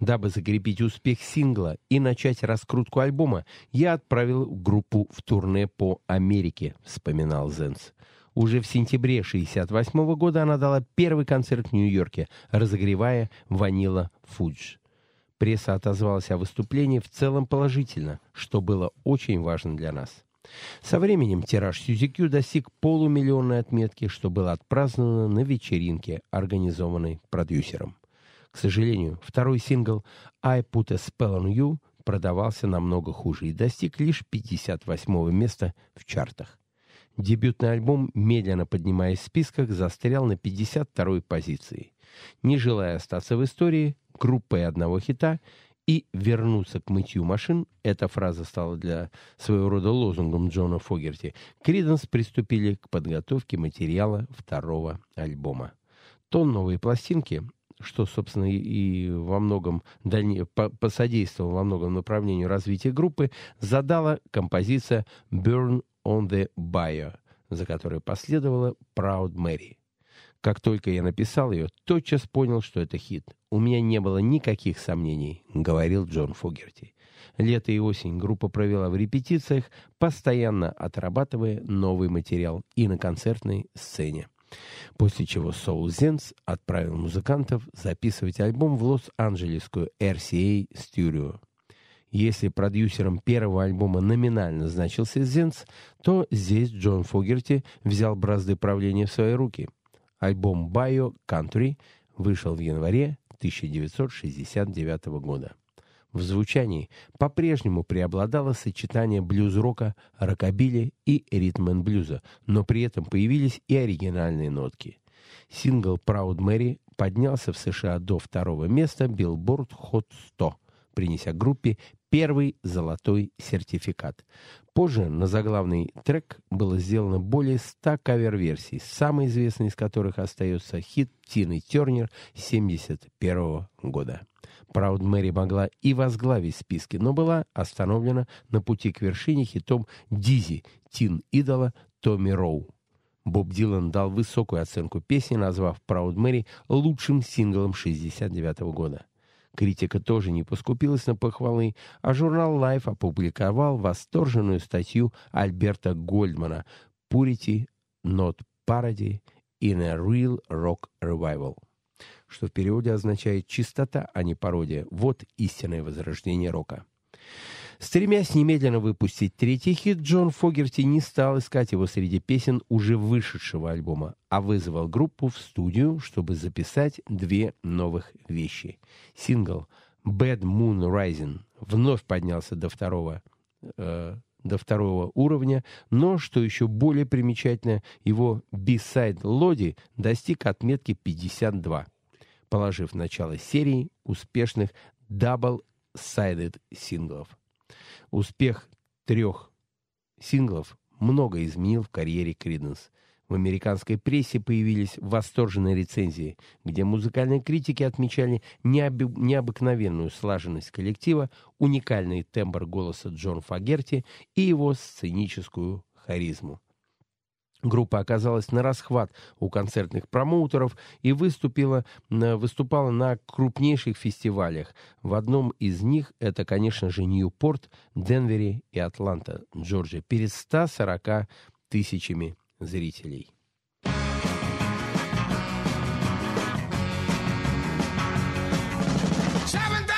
Дабы закрепить успех сингла и начать раскрутку альбома, я отправил группу в турне по Америке, вспоминал Зенс. Уже в сентябре 1968 года она дала первый концерт в Нью-Йорке, разогревая «Ванила Фудж». Пресса отозвалась о выступлении в целом положительно, что было очень важно для нас. Со временем тираж Сьюзи Кью достиг полумиллионной отметки, что было отпраздновано на вечеринке, организованной продюсером. К сожалению, второй сингл «I Put a Spell on You» продавался намного хуже и достиг лишь 58 места в чартах. Дебютный альбом, медленно поднимаясь в списках, застрял на 52-й позиции. Не желая остаться в истории, группой одного хита и вернуться к мытью машин, эта фраза стала для своего рода лозунгом Джона Фогерти, Криденс приступили к подготовке материала второго альбома. Тон новой пластинки что, собственно, и, во многом дальне, по, посодействовало во многом направлению развития группы, задала композиция «Burn on the Bayou», за которой последовала «Proud Mary». Как только я написал ее, тотчас понял, что это хит. У меня не было никаких сомнений, говорил Джон Фогерти. Лето и осень группа провела в репетициях, постоянно отрабатывая новый материал и на концертной сцене. После чего Soul Zens отправил музыкантов записывать альбом в Лос-Анджелесскую RCA Studio. Если продюсером первого альбома номинально значился Зенс, то здесь Джон Фогерти взял бразды правления в свои руки. Альбом «Bio Country» вышел в январе 1969 года. В звучании по-прежнему преобладало сочетание блюз-рока, рокобили и ритм-н-блюза, но при этом появились и оригинальные нотки. Сингл «Proud Mary» поднялся в США до второго места Billboard Hot 100, принеся группе первый золотой сертификат. Позже на заглавный трек было сделано более 100 кавер-версий, самой известной из которых остается хит Тины Тернер 1971 года. Прауд Мэри могла и возглавить списки, но была остановлена на пути к вершине хитом «Дизи» Тин Идола Томми Роу. Боб Дилан дал высокую оценку песни, назвав «Прауд Мэри» лучшим синглом 69 года. Критика тоже не поскупилась на похвалы, а журнал Life опубликовал восторженную статью Альберта Гольдмана «Purity, not parody in a real rock revival» что в переводе означает «чистота, а не пародия». Вот истинное возрождение рока. Стремясь немедленно выпустить третий хит, Джон Фогерти не стал искать его среди песен уже вышедшего альбома, а вызвал группу в студию, чтобы записать две новых вещи. Сингл «Bad Moon Rising» вновь поднялся до второго э, до второго уровня, но, что еще более примечательно, его B-сайд «Лоди» достиг отметки 52 положив начало серии успешных double-sided синглов. Успех трех синглов много изменил в карьере Creedence. В американской прессе появились восторженные рецензии, где музыкальные критики отмечали необы необыкновенную слаженность коллектива, уникальный тембр голоса Джон Фагерти и его сценическую харизму. Группа оказалась на расхват у концертных промоутеров и выступила, выступала на крупнейших фестивалях. В одном из них это, конечно же, Ньюпорт, Денвере и Атланта, Джорджия, перед 140 тысячами зрителей. Won't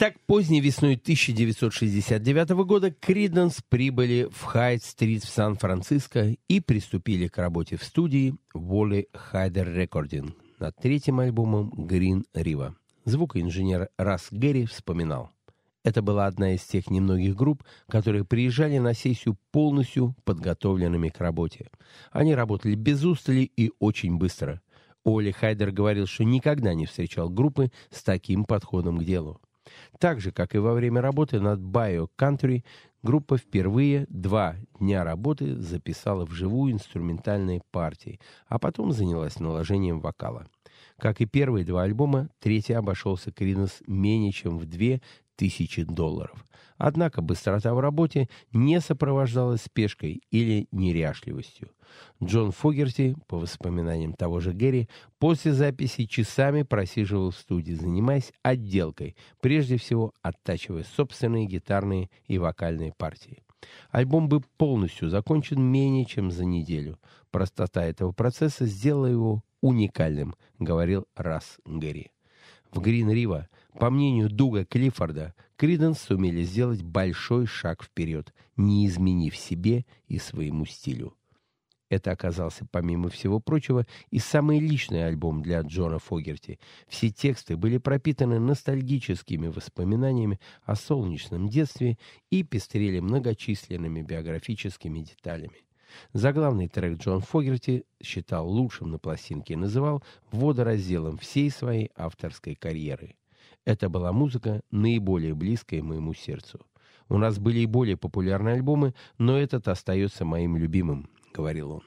Итак, поздней весной 1969 года Криденс прибыли в Хайт-стрит в Сан-Франциско и приступили к работе в студии Wally Хайдер Recording над третьим альбомом Green River. Звукоинженер Расс Гэри вспоминал. Это была одна из тех немногих групп, которые приезжали на сессию полностью подготовленными к работе. Они работали без устали и очень быстро. Оли Хайдер говорил, что никогда не встречал группы с таким подходом к делу. Так же, как и во время работы над Bio Country, группа впервые два дня работы записала вживую инструментальные партии, а потом занялась наложением вокала. Как и первые два альбома, третий обошелся Кринос менее чем в две тысячи долларов. Однако быстрота в работе не сопровождалась спешкой или неряшливостью. Джон Фогерти, по воспоминаниям того же Гэри, после записи часами просиживал в студии, занимаясь отделкой, прежде всего оттачивая собственные гитарные и вокальные партии. Альбом был полностью закончен менее чем за неделю. Простота этого процесса сделала его уникальным, говорил Расс Гэри. В Грин Рива, по мнению Дуга Клиффорда, Криденс сумели сделать большой шаг вперед, не изменив себе и своему стилю. Это оказался, помимо всего прочего, и самый личный альбом для Джона Фогерти. Все тексты были пропитаны ностальгическими воспоминаниями о солнечном детстве и пестрели многочисленными биографическими деталями. Заглавный трек Джон Фогерти считал лучшим на пластинке и называл водоразделом всей своей авторской карьеры. Это была музыка, наиболее близкая моему сердцу. У нас были и более популярные альбомы, но этот остается моим любимым, — говорил он.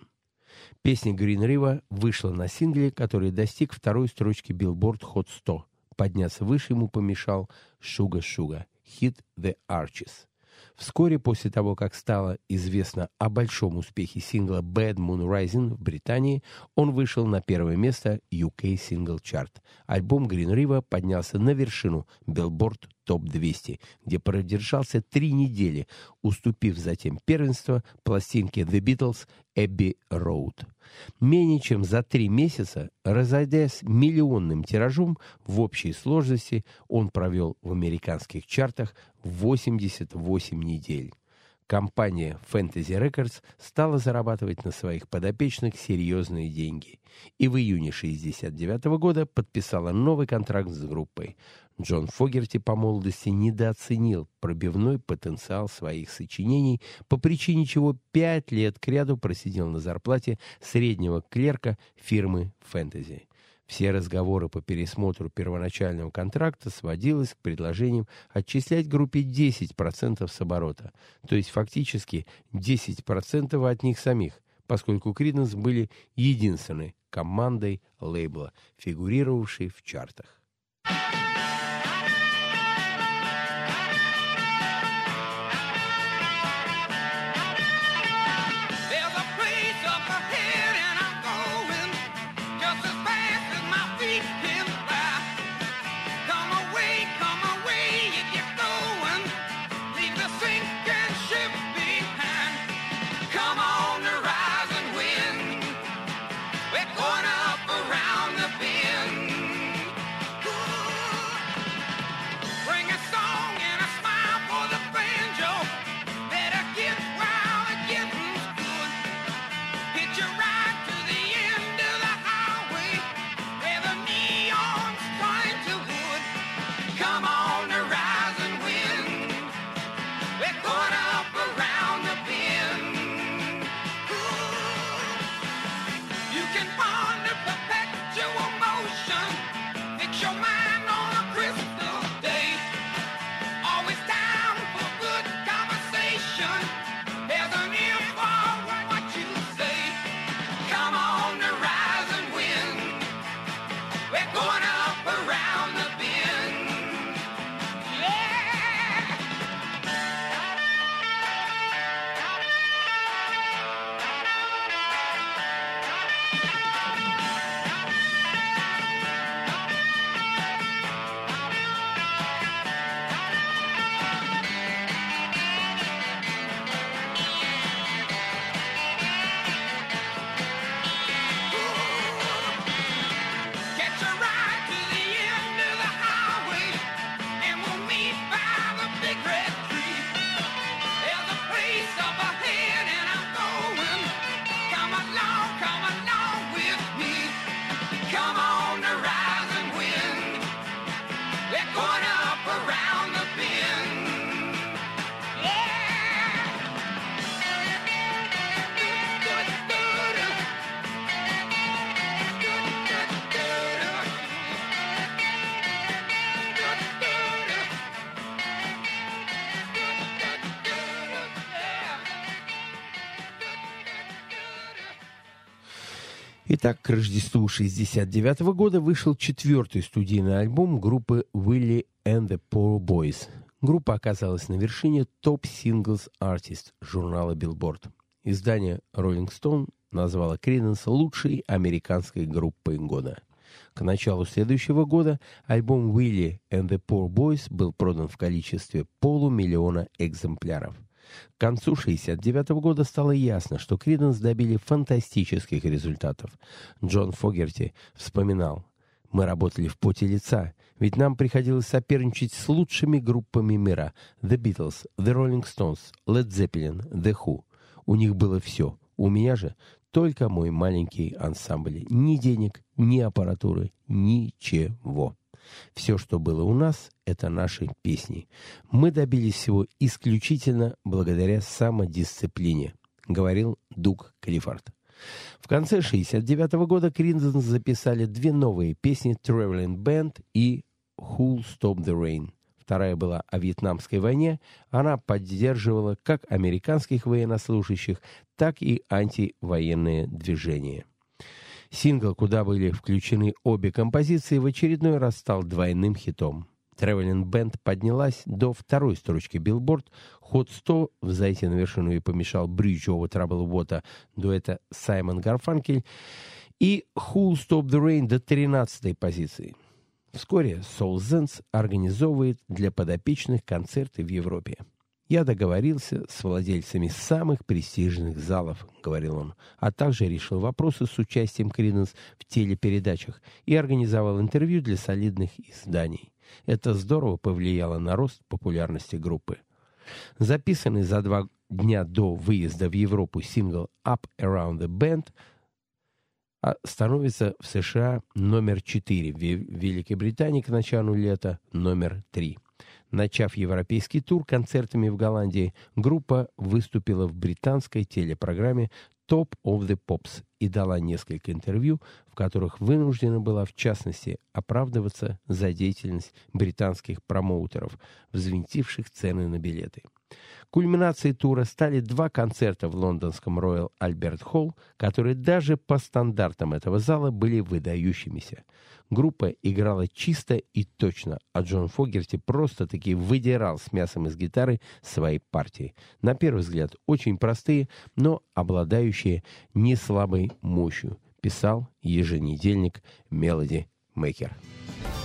Песня Green River вышла на сингле, который достиг второй строчки Billboard Hot 100. Подняться выше ему помешал «Sugar Sugar» хит «The Arches». Вскоре после того, как стало известно о большом успехе сингла «Bad Moon Rising» в Британии, он вышел на первое место UK Single Chart. Альбом Green River поднялся на вершину Billboard топ-200, где продержался три недели, уступив затем первенство пластинке The Beatles «Эбби Роуд». Менее чем за три месяца, разойдясь миллионным тиражом, в общей сложности он провел в американских чартах 88 недель компания Fantasy Records стала зарабатывать на своих подопечных серьезные деньги и в июне 1969 года подписала новый контракт с группой. Джон Фогерти по молодости недооценил пробивной потенциал своих сочинений, по причине чего пять лет кряду просидел на зарплате среднего клерка фирмы «Фэнтези». Все разговоры по пересмотру первоначального контракта сводилось к предложениям отчислять группе 10% с оборота, то есть фактически 10% от них самих, поскольку Криденс были единственной командой лейбла, фигурировавшей в чартах. There's Итак, к Рождеству 69 года вышел четвертый студийный альбом группы Willie and the Poor Boys. Группа оказалась на вершине Top Singles Artist журнала Billboard. Издание Rolling Stone назвало Creedence лучшей американской группой года. К началу следующего года альбом Willie and the Poor Boys был продан в количестве полумиллиона экземпляров. К концу 1969 года стало ясно, что Криденс добили фантастических результатов. Джон Фогерти вспоминал, «Мы работали в поте лица, ведь нам приходилось соперничать с лучшими группами мира The Beatles, The Rolling Stones, Led Zeppelin, The Who. У них было все. У меня же только мой маленький ансамбль. Ни денег, ни аппаратуры, ничего. Все, что было у нас, это наши песни. Мы добились всего исключительно благодаря самодисциплине, говорил Дуг Клиффорд. В конце 1969 года Криндон записали две новые песни «Traveling Band» и «Who'll Stop the Rain». Вторая была о Вьетнамской войне. Она поддерживала как американских военнослужащих, так и антивоенные движения. Сингл, куда были включены обе композиции, в очередной раз стал двойным хитом. Traveling Band поднялась до второй строчки Billboard. Ход 100 в «Зайти на вершину» и помешал Bridge over Troubled Water дуэта Саймон Гарфанкель и Who'll Stop the Rain до 13 позиции. Вскоре Soul Zenz организовывает для подопечных концерты в Европе. «Я договорился с владельцами самых престижных залов», — говорил он, а также решил вопросы с участием Криденс в телепередачах и организовал интервью для солидных изданий. Это здорово повлияло на рост популярности группы. Записанный за два дня до выезда в Европу сингл «Up Around the Band» а становится в США номер 4, в Великобритании к началу лета номер 3. Начав европейский тур концертами в Голландии, группа выступила в британской телепрограмме Top of the Pops и дала несколько интервью, в которых вынуждена была, в частности, оправдываться за деятельность британских промоутеров, взвинтивших цены на билеты. Кульминацией тура стали два концерта в лондонском Royal Albert Hall, которые даже по стандартам этого зала были выдающимися. Группа играла чисто и точно, а Джон Фогерти просто-таки выдирал с мясом из гитары свои партии. На первый взгляд очень простые, но обладающие не слабой мощью, писал еженедельник Melody Maker. Long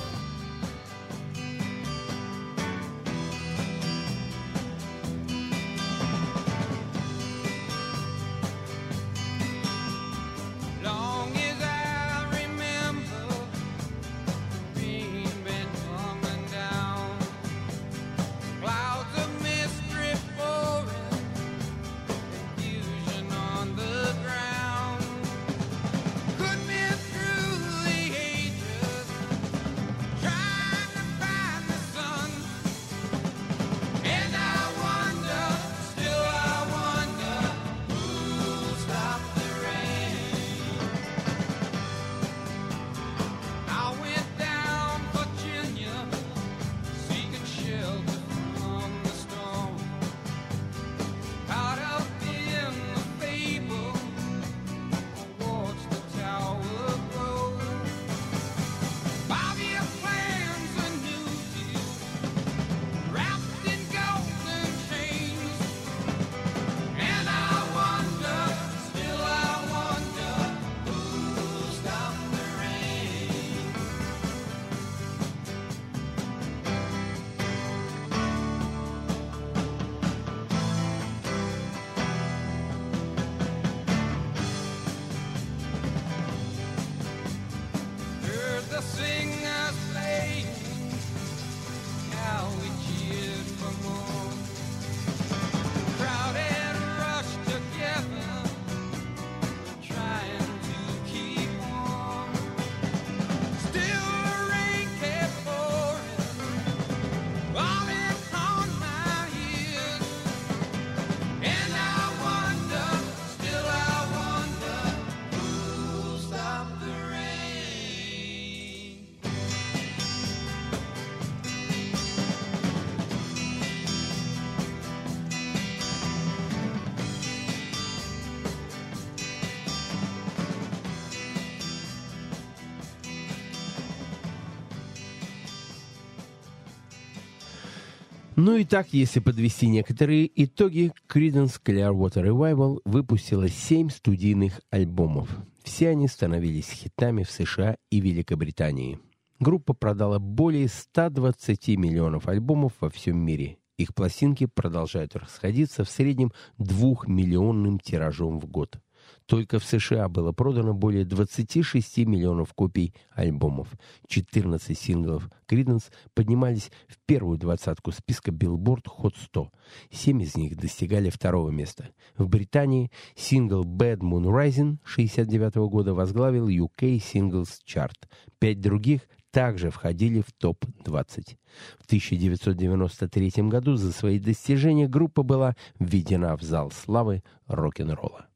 Ну и так, если подвести некоторые итоги, Creedence Clearwater Revival выпустила семь студийных альбомов. Все они становились хитами в США и Великобритании. Группа продала более 120 миллионов альбомов во всем мире. Их пластинки продолжают расходиться в среднем двухмиллионным тиражом в год. Только в США было продано более 26 миллионов копий альбомов. 14 синглов Creedence поднимались в первую двадцатку списка Billboard Hot 100. Семь из них достигали второго места. В Британии сингл Bad Moon Rising 69 года возглавил UK Singles Chart. Пять других также входили в топ-20. В 1993 году за свои достижения группа была введена в зал славы рок-н-ролла.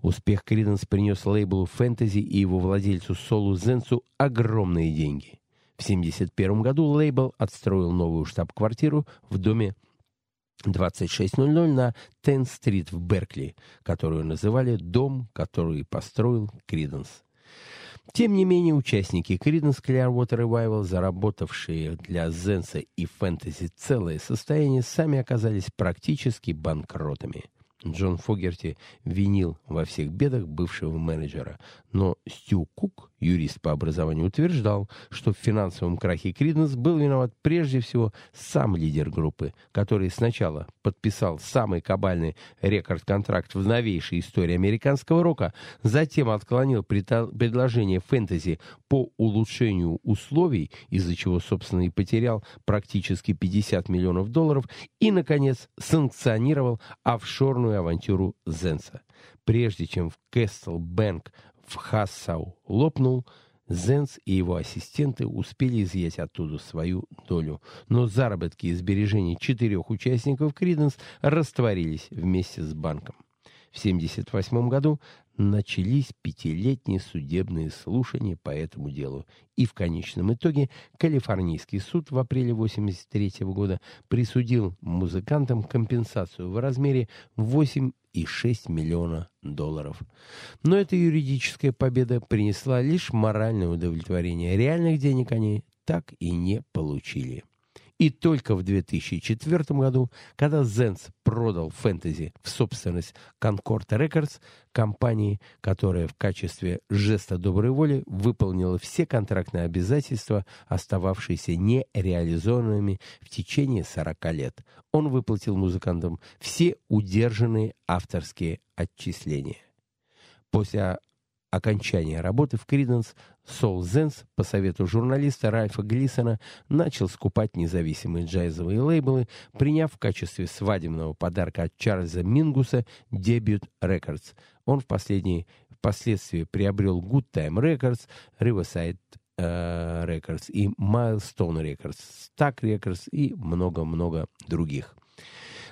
Успех Криденс принес лейблу «Фэнтези» и его владельцу Солу Зенсу огромные деньги. В 1971 году лейбл отстроил новую штаб-квартиру в доме 2600 на Тен-стрит в Беркли, которую называли «Дом, который построил Криденс». Тем не менее, участники Creedence Clearwater Revival, заработавшие для Зенса и фэнтези целое состояние, сами оказались практически банкротами. Джон Фогерти винил во всех бедах бывшего менеджера, но Стю Кук, юрист по образованию, утверждал, что в финансовом крахе Криденс был виноват прежде всего сам лидер группы, который сначала подписал самый кабальный рекорд-контракт в новейшей истории американского рока, затем отклонил предложение фэнтези по улучшению условий, из-за чего, собственно, и потерял практически 50 миллионов долларов, и, наконец, санкционировал офшорную авантюру Зенса. Прежде чем в Кэстл Бэнк в Хассау лопнул, Зенс и его ассистенты успели изъять оттуда свою долю, но заработки и сбережения четырех участников Криденс растворились вместе с банком. В 1978 году начались пятилетние судебные слушания по этому делу, и в конечном итоге Калифорнийский суд в апреле 1983 года присудил музыкантам компенсацию в размере 8 и 6 миллиона долларов. Но эта юридическая победа принесла лишь моральное удовлетворение. Реальных денег они так и не получили. И только в 2004 году, когда Зенс продал фэнтези в собственность Concord Records, компании, которая в качестве жеста доброй воли выполнила все контрактные обязательства, остававшиеся нереализованными в течение 40 лет. Он выплатил музыкантам все удержанные авторские отчисления. После окончания работы в Криденс Сол Зенс, по совету журналиста Ральфа Глисона, начал скупать независимые джазовые лейблы, приняв в качестве свадебного подарка от Чарльза Мингуса дебют Records. Он в последние, впоследствии приобрел Good Time Records, Riverside э, Records и Milestone Records, Stack Records и много-много других.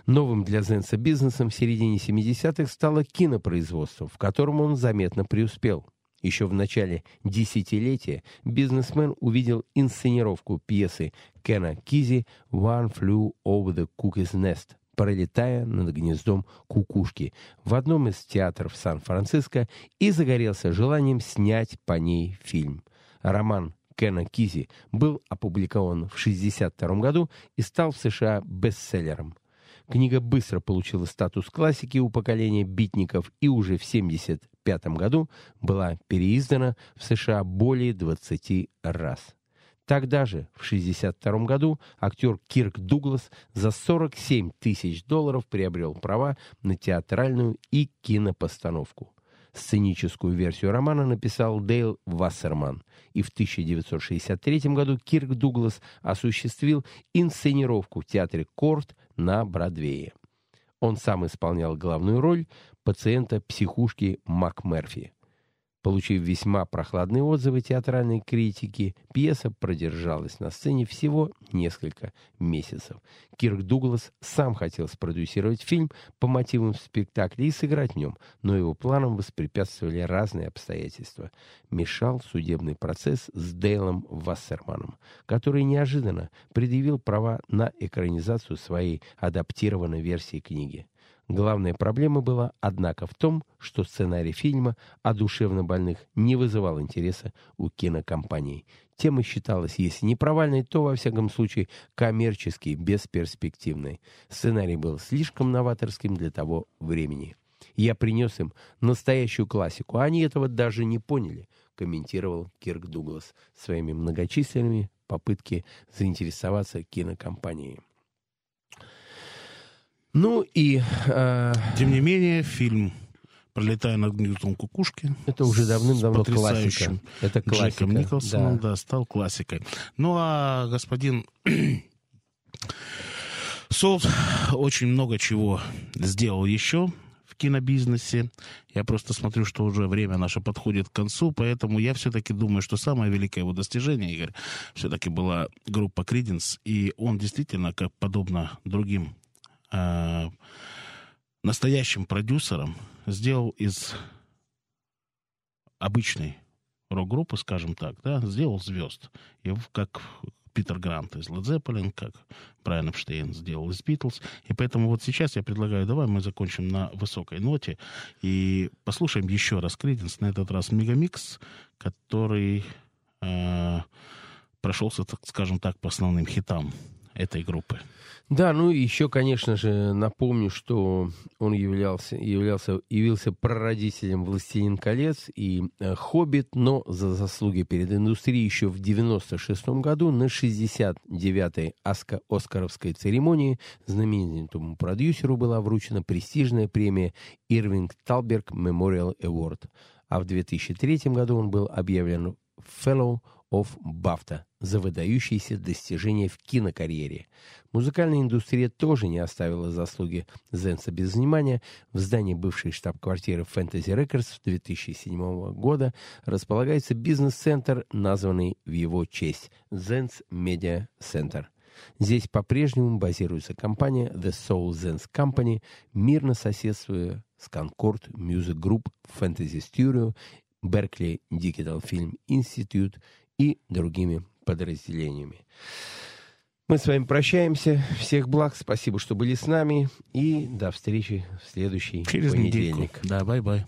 Новым для Зенса бизнесом в середине 70-х стало кинопроизводство, в котором он заметно преуспел. Еще в начале десятилетия бизнесмен увидел инсценировку пьесы Кена Кизи «One Flew Over the Cuckoo's Nest», пролетая над гнездом кукушки в одном из театров Сан-Франциско и загорелся желанием снять по ней фильм. Роман Кена Кизи был опубликован в 1962 году и стал в США бестселлером. Книга быстро получила статус классики у поколения битников и уже в 1975 году была переиздана в США более 20 раз. Тогда же, в 1962 году, актер Кирк Дуглас за 47 тысяч долларов приобрел права на театральную и кинопостановку. Сценическую версию романа написал Дейл Вассерман, и в 1963 году Кирк Дуглас осуществил инсценировку в театре Корт на Бродвее. Он сам исполнял главную роль пациента психушки МакМерфи. Получив весьма прохладные отзывы театральной критики, пьеса продержалась на сцене всего несколько месяцев. Кирк Дуглас сам хотел спродюсировать фильм по мотивам спектакля и сыграть в нем, но его планам воспрепятствовали разные обстоятельства. Мешал судебный процесс с Дейлом Вассерманом, который неожиданно предъявил права на экранизацию своей адаптированной версии книги. Главная проблема была, однако, в том, что сценарий фильма о душевно больных не вызывал интереса у кинокомпаний. Тема считалась, если не провальной, то, во всяком случае, коммерчески бесперспективной. Сценарий был слишком новаторским для того времени. Я принес им настоящую классику, а они этого даже не поняли, комментировал Кирк Дуглас своими многочисленными попытки заинтересоваться кинокомпанией. Ну и... э, Тем не менее, фильм «Пролетая над гнездом кукушки» это уже давным-давно классика. Это классика. Джеком Николсоном, да. да. стал классикой. Ну, а господин Солт очень много чего сделал еще в кинобизнесе. Я просто смотрю, что уже время наше подходит к концу, поэтому я все-таки думаю, что самое великое его достижение, Игорь, все-таки была группа Криденс, и он действительно, как подобно другим э, настоящим продюсерам, сделал из обычной рок-группы, скажем так, да, сделал звезд. И как Питер Грант из Led Zeppelin, как Брайан Эпштейн сделал из Битлз. И поэтому вот сейчас я предлагаю, давай мы закончим на высокой ноте и послушаем еще раз Криденс, на этот раз Мегамикс, который э, прошелся, так скажем так, по основным хитам этой группы. Да, ну и еще, конечно же, напомню, что он являлся, являлся, явился прародителем «Властелин колец» и э, «Хоббит», но за заслуги перед индустрией еще в 96 году на 69-й Оска- Оскаровской церемонии знаменитому продюсеру была вручена престижная премия «Ирвинг Талберг Memorial Award», а в 2003 году он был объявлен «Fellow of BAFTA» за выдающиеся достижения в кинокарьере. Музыкальная индустрия тоже не оставила заслуги Зенса без внимания. В здании бывшей штаб-квартиры Fantasy Records 2007 года располагается бизнес-центр, названный в его честь Zens Media Center. Здесь по-прежнему базируется компания The Soul Zens Company, мирно соседствуя с Concord Music Group, Fantasy Studio, Berkeley Digital Film Institute и другими подразделениями. Мы с вами прощаемся. Всех благ. Спасибо, что были с нами. И до встречи в следующий Через недельку. понедельник. Да, bye-bye.